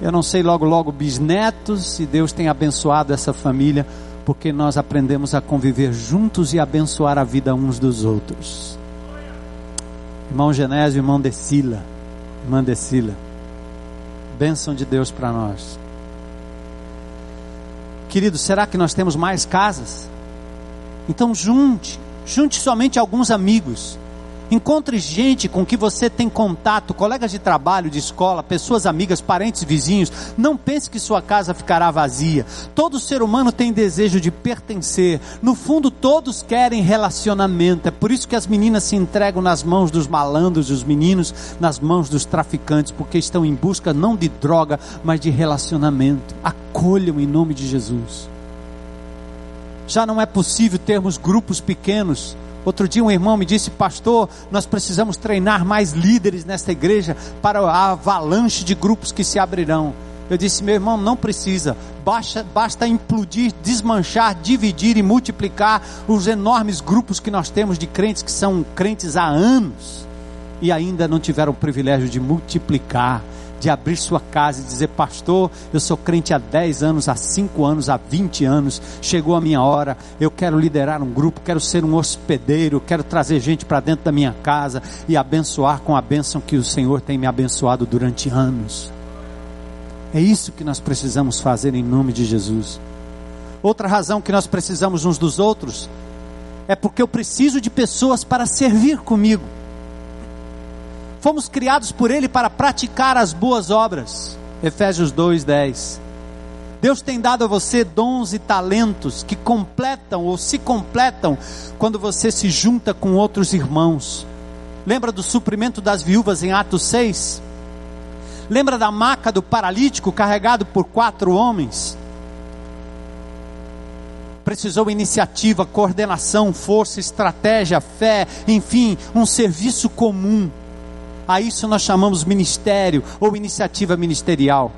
eu não sei logo logo bisnetos, e Deus tem abençoado essa família, porque nós aprendemos a conviver juntos e abençoar a vida uns dos outros irmão Genésio, irmão Decila, irmã Decila. Bênção de Deus para nós. Querido, será que nós temos mais casas? Então junte, junte somente alguns amigos Encontre gente com que você tem contato, colegas de trabalho, de escola, pessoas amigas, parentes, vizinhos. Não pense que sua casa ficará vazia. Todo ser humano tem desejo de pertencer. No fundo, todos querem relacionamento. É por isso que as meninas se entregam nas mãos dos malandros, os meninos nas mãos dos traficantes, porque estão em busca não de droga, mas de relacionamento. Acolham em nome de Jesus. Já não é possível termos grupos pequenos. Outro dia um irmão me disse, pastor, nós precisamos treinar mais líderes nesta igreja para a avalanche de grupos que se abrirão. Eu disse, meu irmão, não precisa, basta, basta implodir, desmanchar, dividir e multiplicar os enormes grupos que nós temos de crentes que são crentes há anos e ainda não tiveram o privilégio de multiplicar de abrir sua casa e dizer: Pastor, eu sou crente há 10 anos, há 5 anos, há 20 anos, chegou a minha hora, eu quero liderar um grupo, quero ser um hospedeiro, quero trazer gente para dentro da minha casa e abençoar com a bênção que o Senhor tem me abençoado durante anos. É isso que nós precisamos fazer em nome de Jesus. Outra razão que nós precisamos uns dos outros é porque eu preciso de pessoas para servir comigo. Fomos criados por Ele para praticar as boas obras. Efésios 2:10. Deus tem dado a você dons e talentos que completam ou se completam quando você se junta com outros irmãos. Lembra do suprimento das viúvas em Atos 6? Lembra da maca do paralítico carregado por quatro homens? Precisou iniciativa, coordenação, força, estratégia, fé, enfim, um serviço comum a isso nós chamamos ministério ou iniciativa ministerial.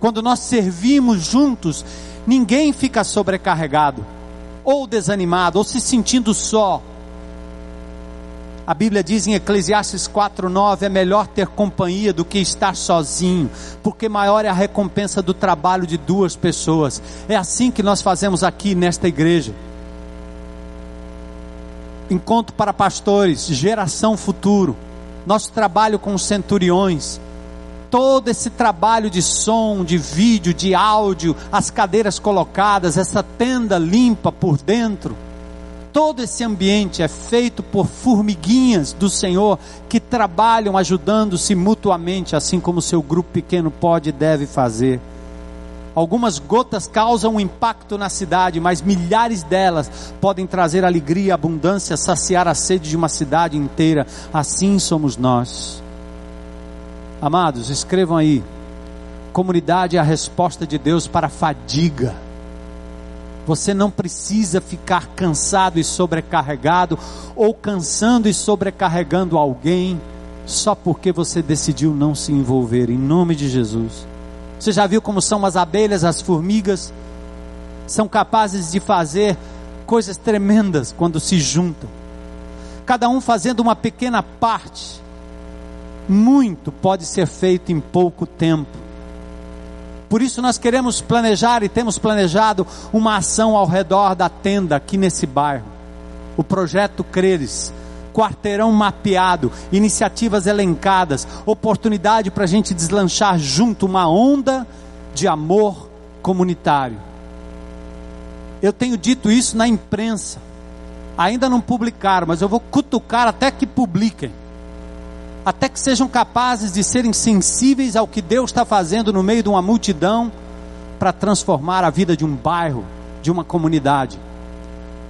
Quando nós servimos juntos, ninguém fica sobrecarregado, ou desanimado, ou se sentindo só. A Bíblia diz em Eclesiastes 4:9 é melhor ter companhia do que estar sozinho, porque maior é a recompensa do trabalho de duas pessoas. É assim que nós fazemos aqui nesta igreja. Encontro para pastores, geração futuro nosso trabalho com os centuriões, todo esse trabalho de som, de vídeo, de áudio, as cadeiras colocadas, essa tenda limpa por dentro, todo esse ambiente é feito por formiguinhas do Senhor que trabalham ajudando-se mutuamente, assim como seu grupo pequeno pode e deve fazer. Algumas gotas causam um impacto na cidade, mas milhares delas podem trazer alegria, abundância, saciar a sede de uma cidade inteira. Assim somos nós. Amados, escrevam aí. Comunidade é a resposta de Deus para a fadiga. Você não precisa ficar cansado e sobrecarregado, ou cansando e sobrecarregando alguém, só porque você decidiu não se envolver, em nome de Jesus. Você já viu como são as abelhas, as formigas? São capazes de fazer coisas tremendas quando se juntam. Cada um fazendo uma pequena parte. Muito pode ser feito em pouco tempo. Por isso nós queremos planejar e temos planejado uma ação ao redor da tenda aqui nesse bairro. O projeto Creres quarteirão mapeado, iniciativas elencadas, oportunidade para a gente deslanchar junto uma onda de amor comunitário. Eu tenho dito isso na imprensa, ainda não publicaram, mas eu vou cutucar até que publiquem, até que sejam capazes de serem sensíveis ao que Deus está fazendo no meio de uma multidão para transformar a vida de um bairro, de uma comunidade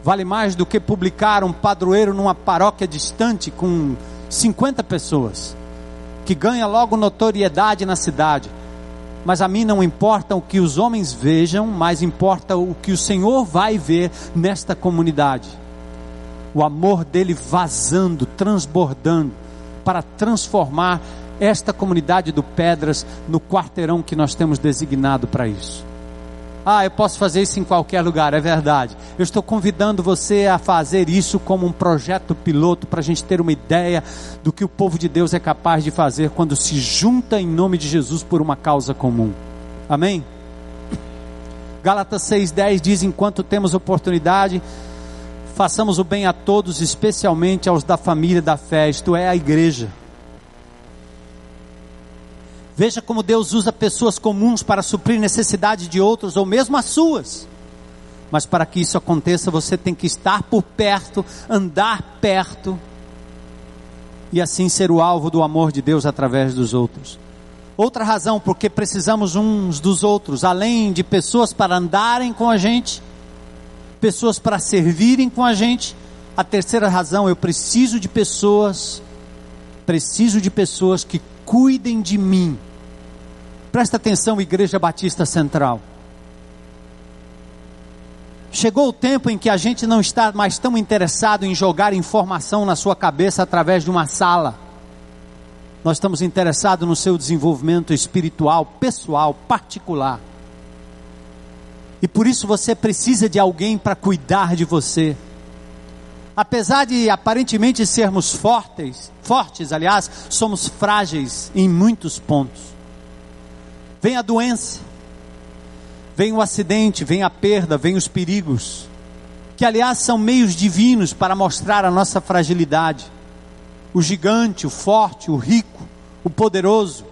vale mais do que publicar um padroeiro numa paróquia distante com 50 pessoas, que ganha logo notoriedade na cidade. Mas a mim não importa o que os homens vejam, mas importa o que o Senhor vai ver nesta comunidade. O amor dele vazando, transbordando, para transformar esta comunidade do Pedras no quarteirão que nós temos designado para isso. Ah, eu posso fazer isso em qualquer lugar, é verdade. Eu estou convidando você a fazer isso como um projeto piloto para a gente ter uma ideia do que o povo de Deus é capaz de fazer quando se junta em nome de Jesus por uma causa comum. Amém? Gálatas 6,10 diz: Enquanto temos oportunidade, façamos o bem a todos, especialmente aos da família da fé, isto é, a igreja. Veja como Deus usa pessoas comuns para suprir necessidades de outros ou mesmo as suas. Mas para que isso aconteça, você tem que estar por perto, andar perto e assim ser o alvo do amor de Deus através dos outros. Outra razão, porque precisamos uns dos outros, além de pessoas para andarem com a gente, pessoas para servirem com a gente. A terceira razão, eu preciso de pessoas, preciso de pessoas que cuidem de mim. Presta atenção, Igreja Batista Central. Chegou o tempo em que a gente não está mais tão interessado em jogar informação na sua cabeça através de uma sala. Nós estamos interessados no seu desenvolvimento espiritual, pessoal, particular. E por isso você precisa de alguém para cuidar de você. Apesar de aparentemente sermos fortes, fortes, aliás, somos frágeis em muitos pontos. Vem a doença, vem o acidente, vem a perda, vem os perigos, que aliás são meios divinos para mostrar a nossa fragilidade. O gigante, o forte, o rico, o poderoso,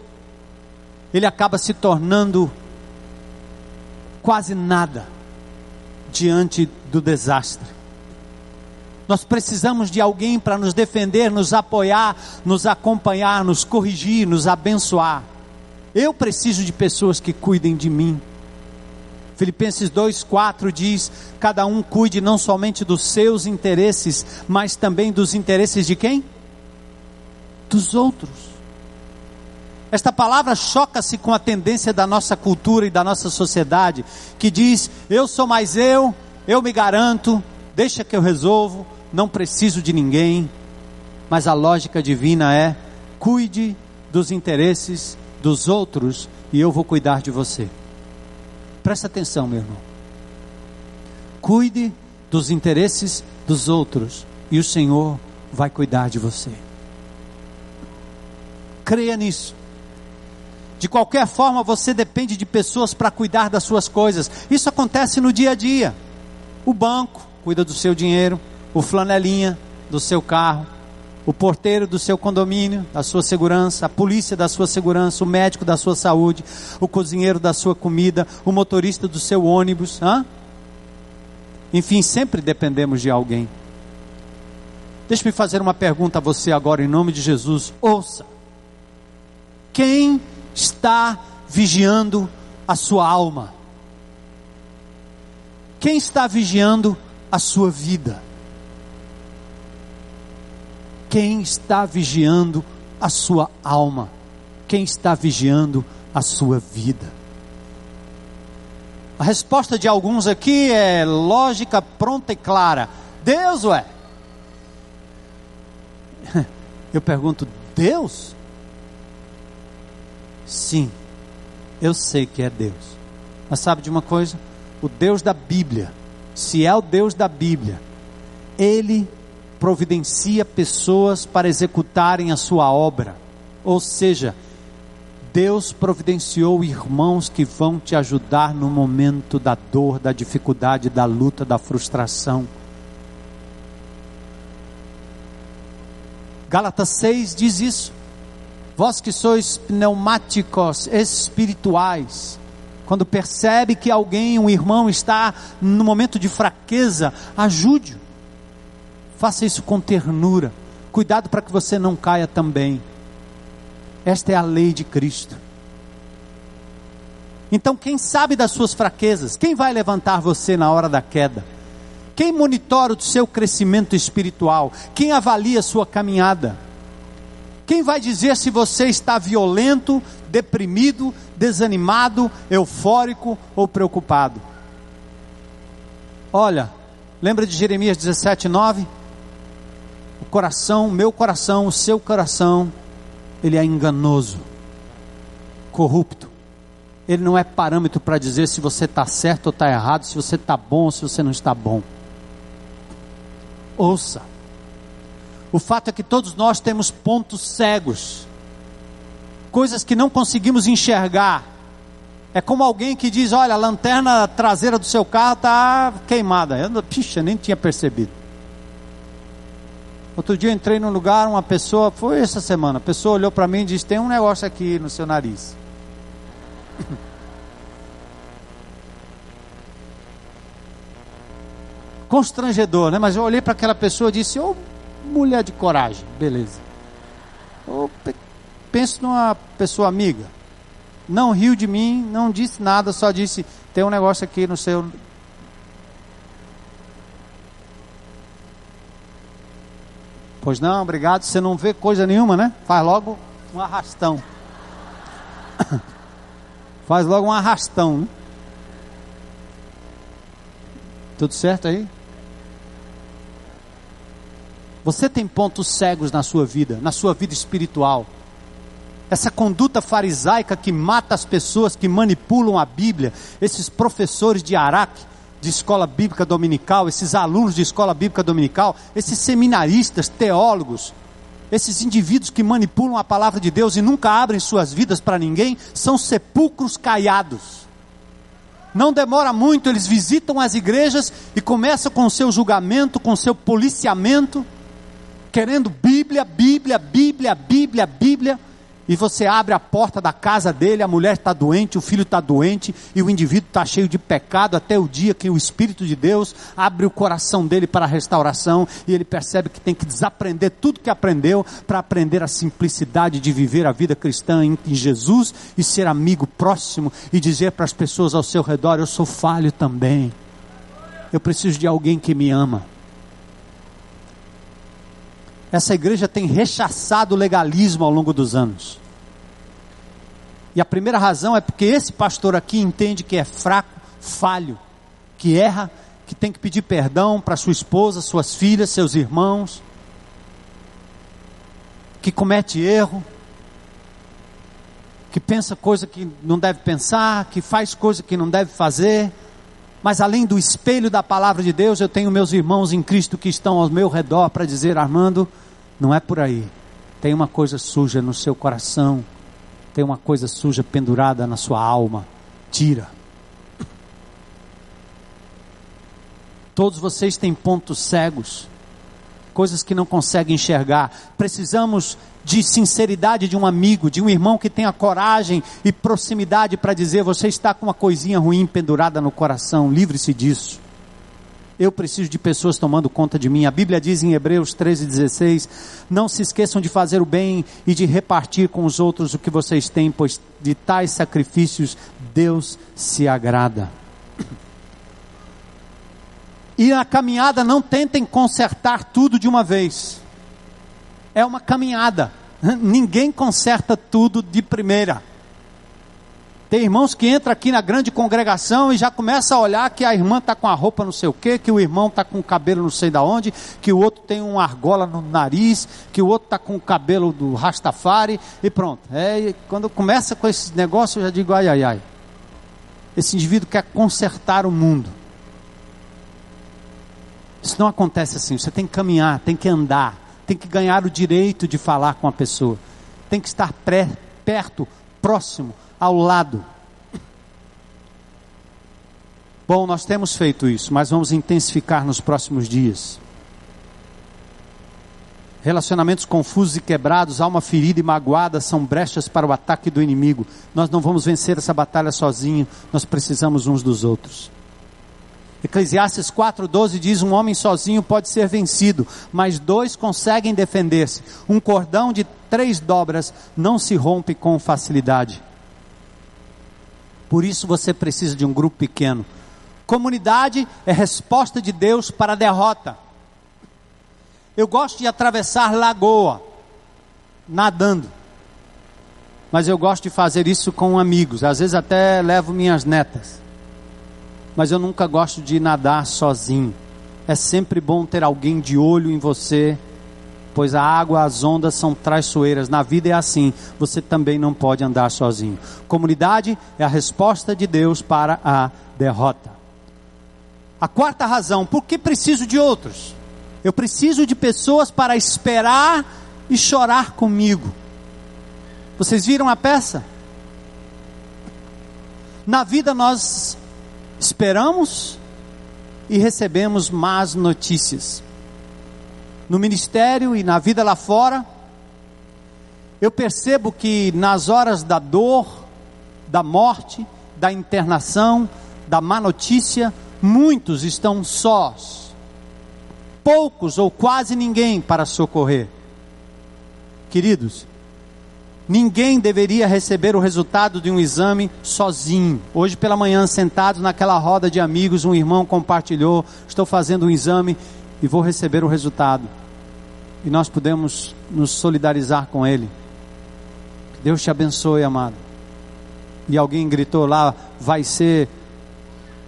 ele acaba se tornando quase nada diante do desastre. Nós precisamos de alguém para nos defender, nos apoiar, nos acompanhar, nos corrigir, nos abençoar. Eu preciso de pessoas que cuidem de mim. Filipenses 2,4 diz: Cada um cuide não somente dos seus interesses, mas também dos interesses de quem? Dos outros. Esta palavra choca-se com a tendência da nossa cultura e da nossa sociedade, que diz: Eu sou mais eu, eu me garanto, deixa que eu resolvo, não preciso de ninguém. Mas a lógica divina é: cuide dos interesses dos outros e eu vou cuidar de você. Presta atenção, meu irmão. Cuide dos interesses dos outros e o Senhor vai cuidar de você. Creia nisso. De qualquer forma, você depende de pessoas para cuidar das suas coisas. Isso acontece no dia a dia. O banco cuida do seu dinheiro, o flanelinha do seu carro, o porteiro do seu condomínio, da sua segurança, a polícia da sua segurança, o médico da sua saúde, o cozinheiro da sua comida, o motorista do seu ônibus. Hã? Enfim, sempre dependemos de alguém. Deixe-me fazer uma pergunta a você agora, em nome de Jesus. Ouça: quem está vigiando a sua alma? Quem está vigiando a sua vida? Quem está vigiando a sua alma? Quem está vigiando a sua vida? A resposta de alguns aqui é lógica, pronta e clara. Deus, ué. Eu pergunto, Deus? Sim, eu sei que é Deus. Mas sabe de uma coisa? O Deus da Bíblia, se é o Deus da Bíblia, Ele providencia pessoas para executarem a sua obra. Ou seja, Deus providenciou irmãos que vão te ajudar no momento da dor, da dificuldade, da luta, da frustração. Gálatas 6 diz isso. Vós que sois pneumáticos espirituais, quando percebe que alguém, um irmão, está no momento de fraqueza, ajude-o Faça isso com ternura. Cuidado para que você não caia também. Esta é a lei de Cristo. Então, quem sabe das suas fraquezas? Quem vai levantar você na hora da queda? Quem monitora o seu crescimento espiritual? Quem avalia a sua caminhada? Quem vai dizer se você está violento, deprimido, desanimado, eufórico ou preocupado? Olha, lembra de Jeremias 17, 9? Coração, meu coração, o seu coração, ele é enganoso, corrupto. Ele não é parâmetro para dizer se você está certo ou está errado, se você está bom ou se você não está bom. Ouça. O fato é que todos nós temos pontos cegos, coisas que não conseguimos enxergar. É como alguém que diz: Olha, a lanterna traseira do seu carro está queimada. Eu, pixa, nem tinha percebido. Outro dia eu entrei num lugar, uma pessoa, foi essa semana, a pessoa olhou para mim e disse: Tem um negócio aqui no seu nariz. Constrangedor, né? Mas eu olhei para aquela pessoa e disse: Ô oh, mulher de coragem, beleza. penso numa pessoa amiga. Não riu de mim, não disse nada, só disse: tem um negócio aqui no seu. Pois não, obrigado. Você não vê coisa nenhuma, né? Faz logo um arrastão. Faz logo um arrastão. Né? Tudo certo aí? Você tem pontos cegos na sua vida, na sua vida espiritual. Essa conduta farisaica que mata as pessoas, que manipulam a Bíblia, esses professores de Araque, de escola bíblica dominical, esses alunos de escola bíblica dominical, esses seminaristas, teólogos, esses indivíduos que manipulam a palavra de Deus e nunca abrem suas vidas para ninguém, são sepulcros caiados. Não demora muito, eles visitam as igrejas e começam com o seu julgamento, com o seu policiamento querendo Bíblia, Bíblia, Bíblia, Bíblia, Bíblia, e você abre a porta da casa dele, a mulher está doente, o filho está doente, e o indivíduo está cheio de pecado, até o dia que o Espírito de Deus abre o coração dele para a restauração, e ele percebe que tem que desaprender tudo que aprendeu, para aprender a simplicidade de viver a vida cristã em, em Jesus, e ser amigo próximo, e dizer para as pessoas ao seu redor: Eu sou falho também, eu preciso de alguém que me ama. Essa igreja tem rechaçado o legalismo ao longo dos anos. E a primeira razão é porque esse pastor aqui entende que é fraco, falho, que erra, que tem que pedir perdão para sua esposa, suas filhas, seus irmãos, que comete erro, que pensa coisa que não deve pensar, que faz coisa que não deve fazer. Mas além do espelho da palavra de Deus, eu tenho meus irmãos em Cristo que estão ao meu redor para dizer: Armando, não é por aí. Tem uma coisa suja no seu coração, tem uma coisa suja pendurada na sua alma. Tira. Todos vocês têm pontos cegos, coisas que não conseguem enxergar. Precisamos de sinceridade de um amigo, de um irmão que tenha coragem e proximidade para dizer: você está com uma coisinha ruim pendurada no coração, livre-se disso. Eu preciso de pessoas tomando conta de mim. A Bíblia diz em Hebreus 13,16: Não se esqueçam de fazer o bem e de repartir com os outros o que vocês têm, pois de tais sacrifícios Deus se agrada. E na caminhada não tentem consertar tudo de uma vez é uma caminhada. Ninguém conserta tudo de primeira. Tem irmãos que entram aqui na grande congregação e já começa a olhar que a irmã está com a roupa não sei o quê, que o irmão está com o cabelo não sei da onde, que o outro tem uma argola no nariz, que o outro está com o cabelo do Rastafari e pronto. É, quando começa com esse negócio eu já digo ai ai ai. Esse indivíduo quer consertar o mundo. Isso não acontece assim. Você tem que caminhar, tem que andar tem que ganhar o direito de falar com a pessoa, tem que estar pré, perto, próximo, ao lado. Bom, nós temos feito isso, mas vamos intensificar nos próximos dias. Relacionamentos confusos e quebrados, alma ferida e magoada são brechas para o ataque do inimigo. Nós não vamos vencer essa batalha sozinho, nós precisamos uns dos outros. Eclesiastes 4,12 diz: Um homem sozinho pode ser vencido, mas dois conseguem defender-se. Um cordão de três dobras não se rompe com facilidade. Por isso você precisa de um grupo pequeno. Comunidade é resposta de Deus para a derrota. Eu gosto de atravessar lagoa, nadando. Mas eu gosto de fazer isso com amigos. Às vezes até levo minhas netas mas eu nunca gosto de nadar sozinho. É sempre bom ter alguém de olho em você, pois a água, as ondas são traiçoeiras. Na vida é assim, você também não pode andar sozinho. Comunidade é a resposta de Deus para a derrota. A quarta razão, por que preciso de outros? Eu preciso de pessoas para esperar e chorar comigo. Vocês viram a peça? Na vida nós Esperamos e recebemos más notícias. No ministério e na vida lá fora, eu percebo que nas horas da dor, da morte, da internação, da má notícia, muitos estão sós. Poucos ou quase ninguém para socorrer. Queridos, Ninguém deveria receber o resultado de um exame sozinho. Hoje pela manhã, sentado naquela roda de amigos, um irmão compartilhou: Estou fazendo um exame e vou receber o resultado. E nós podemos nos solidarizar com ele. Deus te abençoe, amado. E alguém gritou lá: Vai ser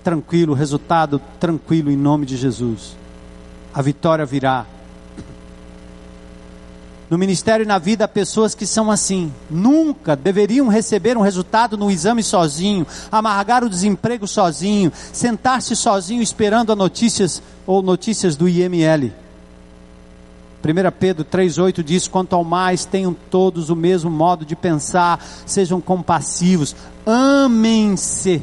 tranquilo, resultado tranquilo em nome de Jesus. A vitória virá. No ministério e na vida, há pessoas que são assim. Nunca deveriam receber um resultado no exame sozinho, amargar o desemprego sozinho, sentar-se sozinho esperando a notícias ou notícias do IML. 1 Pedro 3,8 diz: Quanto ao mais, tenham todos o mesmo modo de pensar, sejam compassivos, amem-se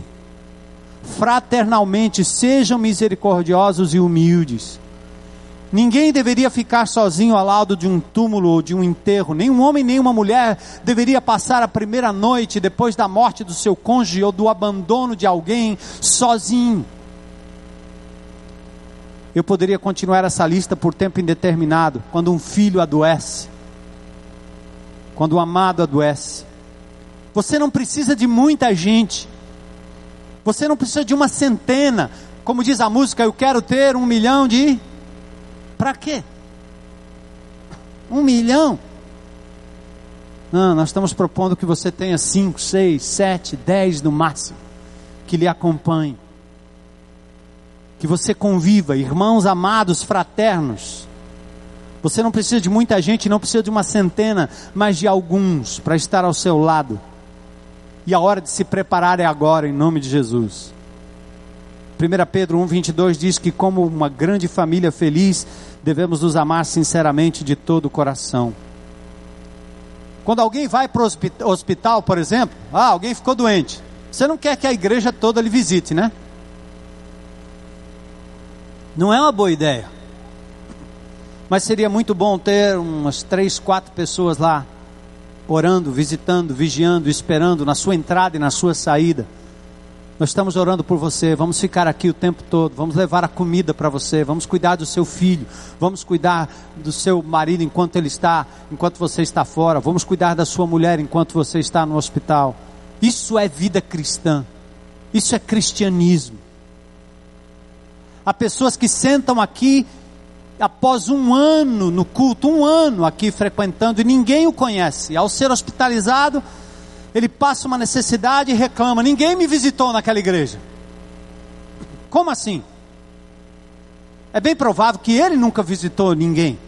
fraternalmente, sejam misericordiosos e humildes. Ninguém deveria ficar sozinho ao lado de um túmulo ou de um enterro. Nenhum homem, nenhuma mulher deveria passar a primeira noite depois da morte do seu cônjuge ou do abandono de alguém sozinho. Eu poderia continuar essa lista por tempo indeterminado. Quando um filho adoece, quando o um amado adoece, você não precisa de muita gente. Você não precisa de uma centena. Como diz a música, eu quero ter um milhão de para quê? Um milhão? Não, nós estamos propondo que você tenha cinco, seis, sete, dez no máximo, que lhe acompanhe. Que você conviva, irmãos amados, fraternos. Você não precisa de muita gente, não precisa de uma centena, mas de alguns para estar ao seu lado. E a hora de se preparar é agora, em nome de Jesus. 1 Pedro 1,22 diz que, como uma grande família feliz, devemos nos amar sinceramente de todo o coração. Quando alguém vai para o hospital, por exemplo, ah, alguém ficou doente, você não quer que a igreja toda lhe visite, né? Não é uma boa ideia. Mas seria muito bom ter umas três, quatro pessoas lá, orando, visitando, vigiando, esperando na sua entrada e na sua saída nós estamos orando por você, vamos ficar aqui o tempo todo, vamos levar a comida para você, vamos cuidar do seu filho, vamos cuidar do seu marido enquanto ele está, enquanto você está fora, vamos cuidar da sua mulher enquanto você está no hospital. Isso é vida cristã. Isso é cristianismo. Há pessoas que sentam aqui após um ano no culto, um ano aqui frequentando e ninguém o conhece. Ao ser hospitalizado, ele passa uma necessidade e reclama: ninguém me visitou naquela igreja. Como assim? É bem provável que ele nunca visitou ninguém,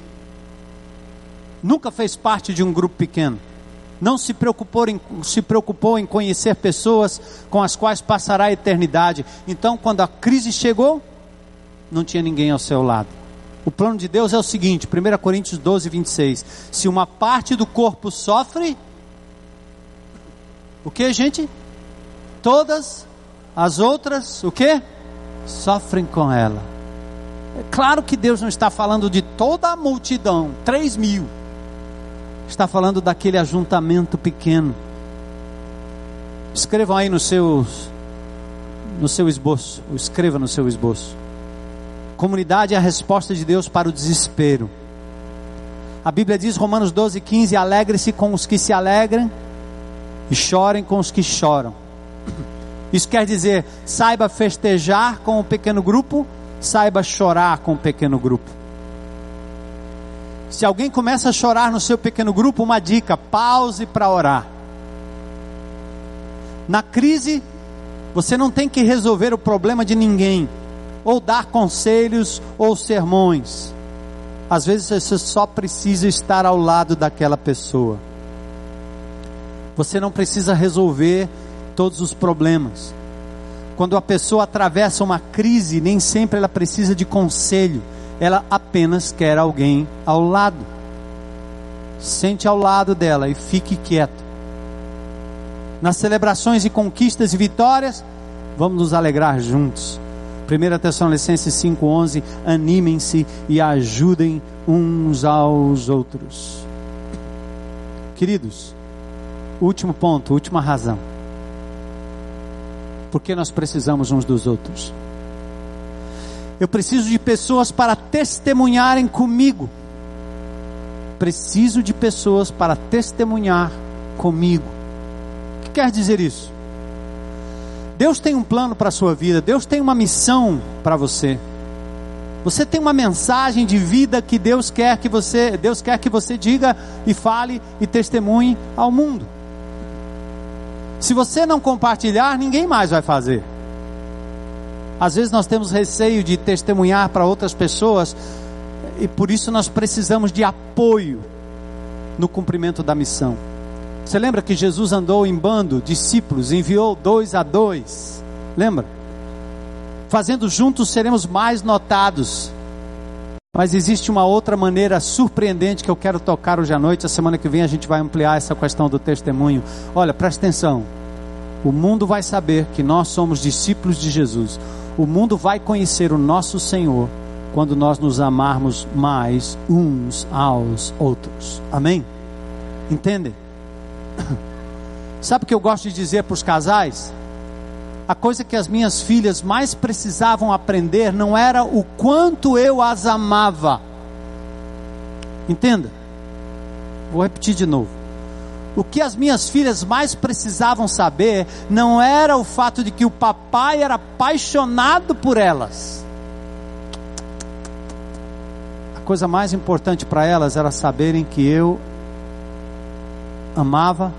nunca fez parte de um grupo pequeno, não se preocupou em, se preocupou em conhecer pessoas com as quais passará a eternidade. Então, quando a crise chegou, não tinha ninguém ao seu lado. O plano de Deus é o seguinte: 1 Coríntios 12, 26. Se uma parte do corpo sofre, o que, gente? Todas as outras, o que? Sofrem com ela. É claro que Deus não está falando de toda a multidão, 3 mil. Está falando daquele ajuntamento pequeno. Escrevam aí no seu, no seu esboço, escreva no seu esboço. Comunidade é a resposta de Deus para o desespero. A Bíblia diz, Romanos 12, 15: alegre-se com os que se alegram e chorem com os que choram. Isso quer dizer, saiba festejar com o pequeno grupo, saiba chorar com o pequeno grupo. Se alguém começa a chorar no seu pequeno grupo, uma dica: pause para orar. Na crise, você não tem que resolver o problema de ninguém, ou dar conselhos ou sermões. Às vezes você só precisa estar ao lado daquela pessoa. Você não precisa resolver todos os problemas. Quando a pessoa atravessa uma crise, nem sempre ela precisa de conselho, ela apenas quer alguém ao lado. Sente ao lado dela e fique quieto. Nas celebrações e conquistas e vitórias, vamos nos alegrar juntos. 1 Tessalonicenses 5,11: Animem-se e ajudem uns aos outros. Queridos, Último ponto, última razão. Porque nós precisamos uns dos outros. Eu preciso de pessoas para testemunharem comigo. Preciso de pessoas para testemunhar comigo. O que quer dizer isso? Deus tem um plano para a sua vida, Deus tem uma missão para você. Você tem uma mensagem de vida que Deus quer que você, Deus quer que você diga e fale e testemunhe ao mundo. Se você não compartilhar, ninguém mais vai fazer. Às vezes nós temos receio de testemunhar para outras pessoas e por isso nós precisamos de apoio no cumprimento da missão. Você lembra que Jesus andou em bando, discípulos, enviou dois a dois? Lembra? Fazendo juntos seremos mais notados. Mas existe uma outra maneira surpreendente que eu quero tocar hoje à noite. A semana que vem a gente vai ampliar essa questão do testemunho. Olha, presta atenção. O mundo vai saber que nós somos discípulos de Jesus. O mundo vai conhecer o nosso Senhor quando nós nos amarmos mais uns aos outros. Amém? Entendem? Sabe o que eu gosto de dizer para os casais? A coisa que as minhas filhas mais precisavam aprender não era o quanto eu as amava. Entenda? Vou repetir de novo. O que as minhas filhas mais precisavam saber não era o fato de que o papai era apaixonado por elas. A coisa mais importante para elas era saberem que eu amava,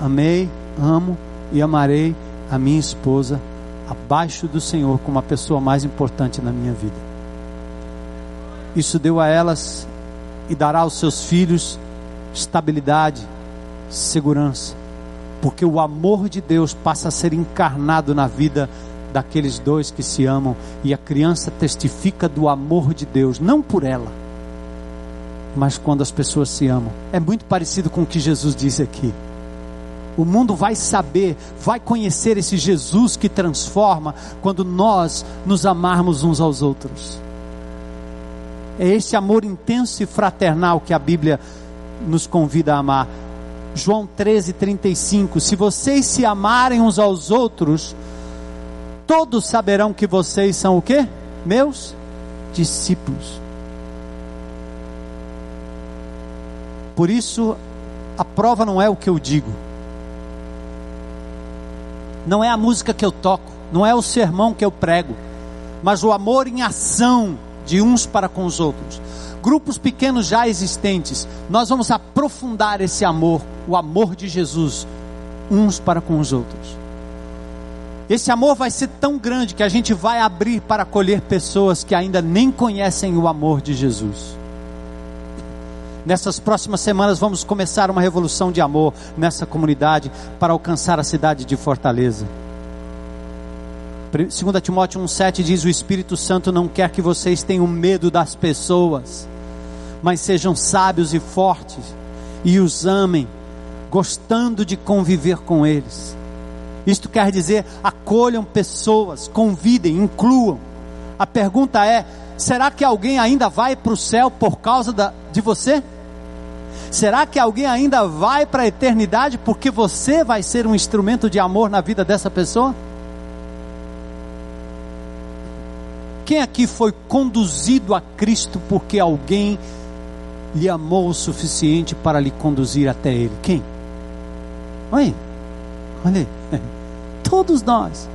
amei, amo e amarei a minha esposa abaixo do Senhor como a pessoa mais importante na minha vida. Isso deu a elas e dará aos seus filhos estabilidade, segurança, porque o amor de Deus passa a ser encarnado na vida daqueles dois que se amam e a criança testifica do amor de Deus, não por ela mas quando as pessoas se amam. É muito parecido com o que Jesus disse aqui. O mundo vai saber, vai conhecer esse Jesus que transforma quando nós nos amarmos uns aos outros. É esse amor intenso e fraternal que a Bíblia nos convida a amar. João 13:35 Se vocês se amarem uns aos outros, todos saberão que vocês são o quê? Meus discípulos. Por isso, a prova não é o que eu digo, não é a música que eu toco, não é o sermão que eu prego, mas o amor em ação de uns para com os outros. Grupos pequenos já existentes, nós vamos aprofundar esse amor, o amor de Jesus, uns para com os outros. Esse amor vai ser tão grande que a gente vai abrir para acolher pessoas que ainda nem conhecem o amor de Jesus. Nessas próximas semanas vamos começar uma revolução de amor nessa comunidade para alcançar a cidade de Fortaleza. 2 Timóteo 1,7 diz: O Espírito Santo não quer que vocês tenham medo das pessoas, mas sejam sábios e fortes e os amem, gostando de conviver com eles. Isto quer dizer, acolham pessoas, convidem, incluam. A pergunta é: será que alguém ainda vai para o céu por causa da, de você? Será que alguém ainda vai para a eternidade porque você vai ser um instrumento de amor na vida dessa pessoa? Quem aqui foi conduzido a Cristo porque alguém lhe amou o suficiente para lhe conduzir até Ele? Quem? Aí, olha aí. Todos nós.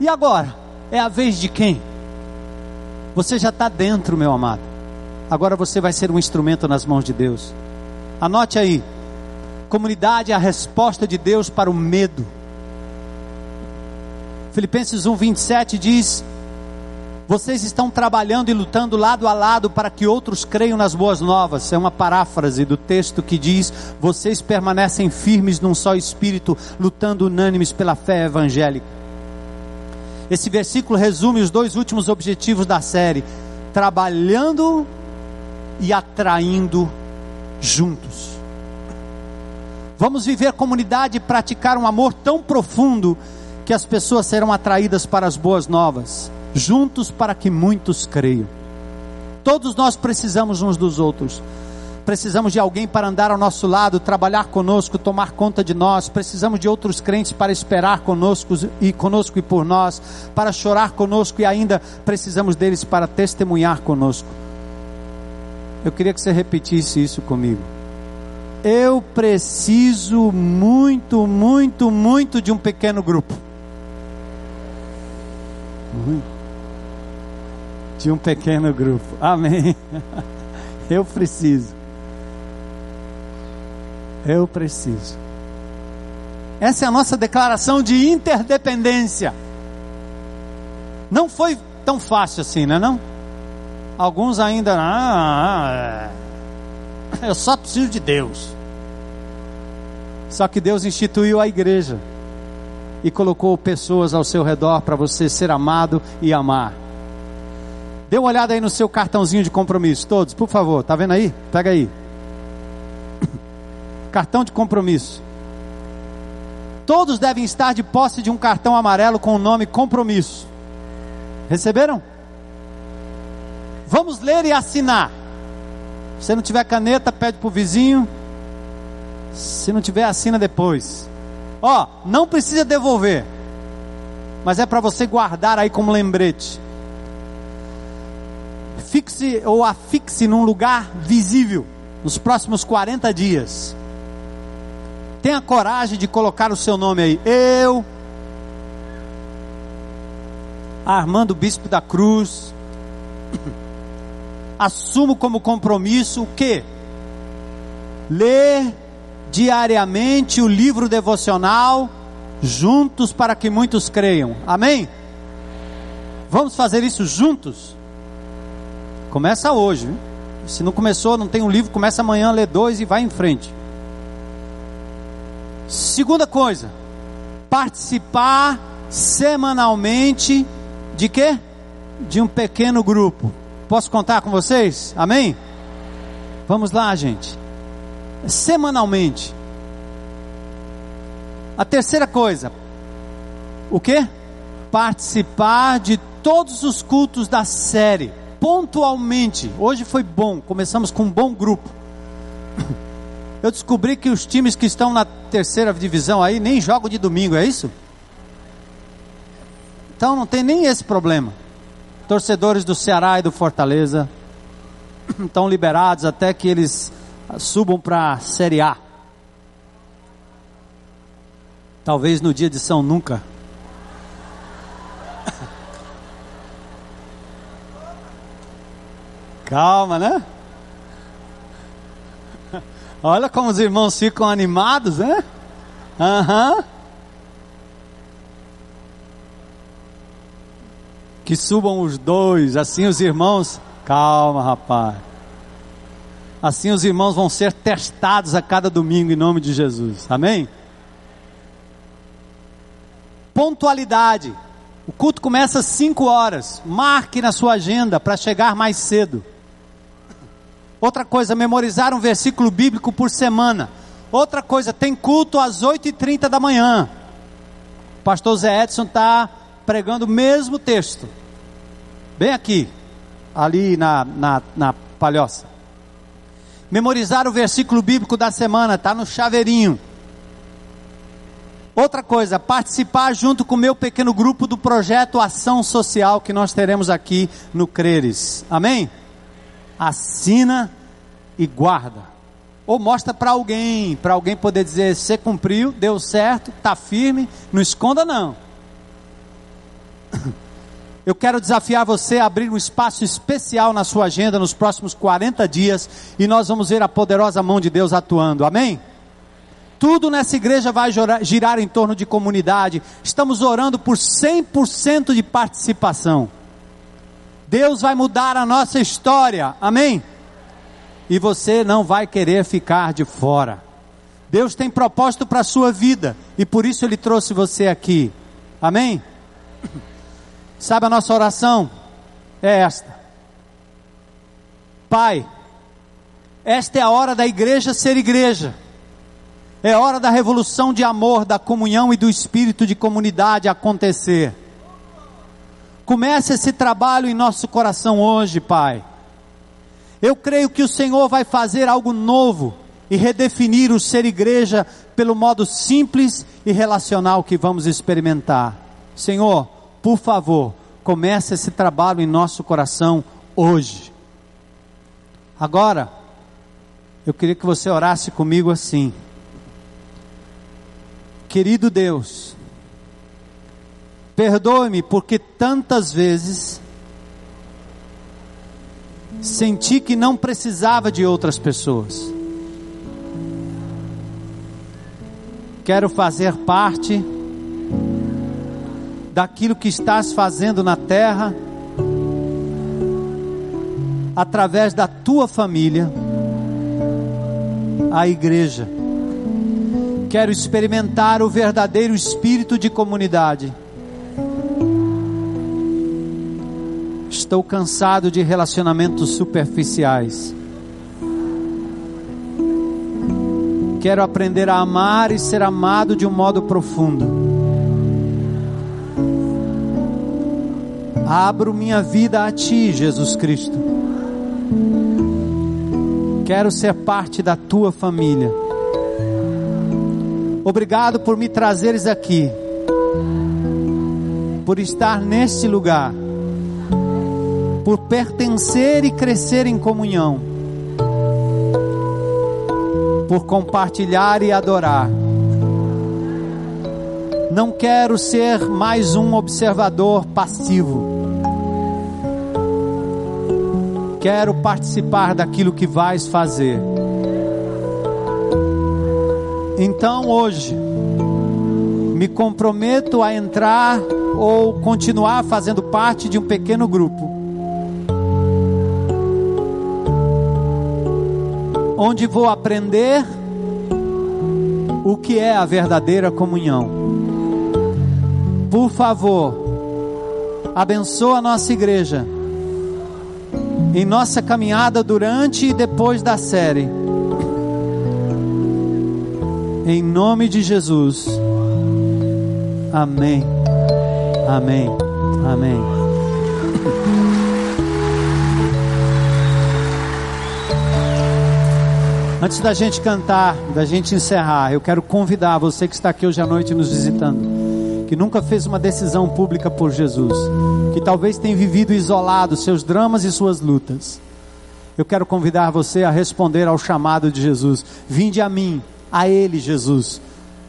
E agora? É a vez de quem? Você já está dentro, meu amado. Agora você vai ser um instrumento nas mãos de Deus. Anote aí. Comunidade é a resposta de Deus para o medo. Filipenses 1:27 diz: Vocês estão trabalhando e lutando lado a lado para que outros creiam nas boas novas. É uma paráfrase do texto que diz: Vocês permanecem firmes num só espírito, lutando unânimes pela fé evangélica. Esse versículo resume os dois últimos objetivos da série: trabalhando e atraindo juntos. Vamos viver comunidade e praticar um amor tão profundo que as pessoas serão atraídas para as boas novas, juntos para que muitos creiam. Todos nós precisamos uns dos outros. Precisamos de alguém para andar ao nosso lado, trabalhar conosco, tomar conta de nós. Precisamos de outros crentes para esperar conosco e conosco e por nós, para chorar conosco e ainda precisamos deles para testemunhar conosco. Eu queria que você repetisse isso comigo. Eu preciso muito, muito, muito de um pequeno grupo. De um pequeno grupo. Amém. Eu preciso. Eu preciso. Essa é a nossa declaração de interdependência. Não foi tão fácil assim, não é não? Alguns ainda, ah, ah, eu só preciso de Deus. Só que Deus instituiu a igreja e colocou pessoas ao seu redor para você ser amado e amar. Dê uma olhada aí no seu cartãozinho de compromisso, todos, por favor. Tá vendo aí? Pega aí. Cartão de compromisso. Todos devem estar de posse de um cartão amarelo com o nome compromisso. Receberam? Vamos ler e assinar. Se não tiver caneta, pede para o vizinho. Se não tiver, assina depois. Ó, não precisa devolver. Mas é para você guardar aí como lembrete. Fixe ou afixe num lugar visível nos próximos 40 dias. Tenha coragem de colocar o seu nome aí. Eu, Armando Bispo da Cruz, assumo como compromisso o que? Ler diariamente o livro devocional juntos para que muitos creiam. Amém? Vamos fazer isso juntos? Começa hoje. Hein? Se não começou, não tem um livro, começa amanhã, lê dois e vai em frente. Segunda coisa, participar semanalmente de quê? De um pequeno grupo. Posso contar com vocês? Amém? Vamos lá, gente. Semanalmente. A terceira coisa, o que? Participar de todos os cultos da série, pontualmente. Hoje foi bom, começamos com um bom grupo. Eu descobri que os times que estão na terceira divisão aí nem jogam de domingo, é isso? Então não tem nem esse problema torcedores do Ceará e do Fortaleza estão liberados até que eles subam para a Série A. Talvez no dia de São Nunca. Calma, né? Olha como os irmãos ficam animados, né? Aham. Uhum. Que subam os dois, assim os irmãos. Calma, rapaz. Assim os irmãos vão ser testados a cada domingo em nome de Jesus. Amém? Pontualidade. O culto começa às 5 horas. Marque na sua agenda para chegar mais cedo. Outra coisa, memorizar um versículo bíblico por semana. Outra coisa, tem culto às 8h30 da manhã. O pastor Zé Edson está pregando o mesmo texto. Bem aqui, ali na, na, na palhoça. Memorizar o versículo bíblico da semana, está no chaveirinho. Outra coisa, participar junto com o meu pequeno grupo do projeto Ação Social que nós teremos aqui no Creres. Amém? Assina e guarda. Ou mostra para alguém, para alguém poder dizer: você cumpriu, deu certo, está firme, não esconda não. Eu quero desafiar você a abrir um espaço especial na sua agenda nos próximos 40 dias e nós vamos ver a poderosa mão de Deus atuando. Amém? Tudo nessa igreja vai girar em torno de comunidade. Estamos orando por 100% de participação. Deus vai mudar a nossa história. Amém? E você não vai querer ficar de fora. Deus tem propósito para a sua vida e por isso Ele trouxe você aqui. Amém? Sabe a nossa oração? É esta. Pai, esta é a hora da igreja ser igreja. É hora da revolução de amor, da comunhão e do espírito de comunidade acontecer. Comece esse trabalho em nosso coração hoje, Pai. Eu creio que o Senhor vai fazer algo novo e redefinir o ser igreja pelo modo simples e relacional que vamos experimentar. Senhor, por favor, comece esse trabalho em nosso coração hoje. Agora, eu queria que você orasse comigo assim. Querido Deus, perdoe-me porque tantas vezes senti que não precisava de outras pessoas. Quero fazer parte daquilo que estás fazendo na terra, através da tua família, a igreja. Quero experimentar o verdadeiro espírito de comunidade. Estou cansado de relacionamentos superficiais. Quero aprender a amar e ser amado de um modo profundo. Abro minha vida a Ti, Jesus Cristo. Quero ser parte da Tua família. Obrigado por me trazeres aqui, por estar neste lugar, por pertencer e crescer em comunhão por compartilhar e adorar. Não quero ser mais um observador passivo. Quero participar daquilo que vais fazer. Então hoje, me comprometo a entrar ou continuar fazendo parte de um pequeno grupo onde vou aprender o que é a verdadeira comunhão. Por favor, abençoa a nossa igreja em nossa caminhada durante e depois da série. Em nome de Jesus. Amém. Amém. Amém. Antes da gente cantar, da gente encerrar, eu quero convidar você que está aqui hoje à noite nos visitando, que nunca fez uma decisão pública por Jesus, que talvez tenha vivido isolado seus dramas e suas lutas. Eu quero convidar você a responder ao chamado de Jesus. Vinde a mim, a Ele, Jesus.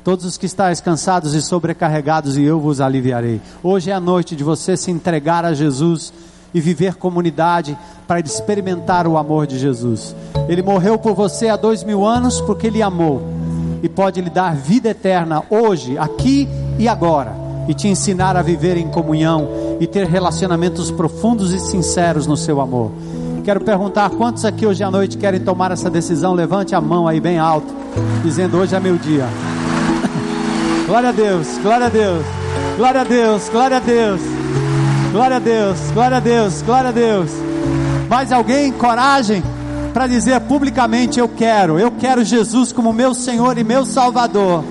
Todos os que estáis cansados e sobrecarregados, e eu vos aliviarei. Hoje é a noite de você se entregar a Jesus e viver comunidade para experimentar o amor de Jesus. Ele morreu por você há dois mil anos porque Ele amou e pode lhe dar vida eterna hoje, aqui e agora, e te ensinar a viver em comunhão e ter relacionamentos profundos e sinceros no seu amor. Quero perguntar quantos aqui hoje à noite querem tomar essa decisão. Levante a mão aí bem alto, dizendo: Hoje é meu dia. glória a Deus, glória a Deus, glória a Deus, glória a Deus. Glória a Deus, glória a Deus, glória a Deus. Mais alguém? Coragem para dizer publicamente: Eu quero, eu quero Jesus como meu Senhor e meu Salvador.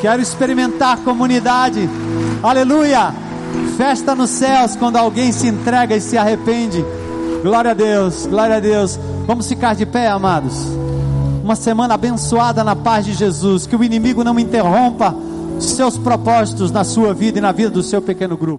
Quero experimentar comunidade. Aleluia! Festa nos céus quando alguém se entrega e se arrepende. Glória a Deus, glória a Deus. Vamos ficar de pé, amados. Uma semana abençoada na paz de Jesus. Que o inimigo não interrompa seus propósitos na sua vida e na vida do seu pequeno grupo.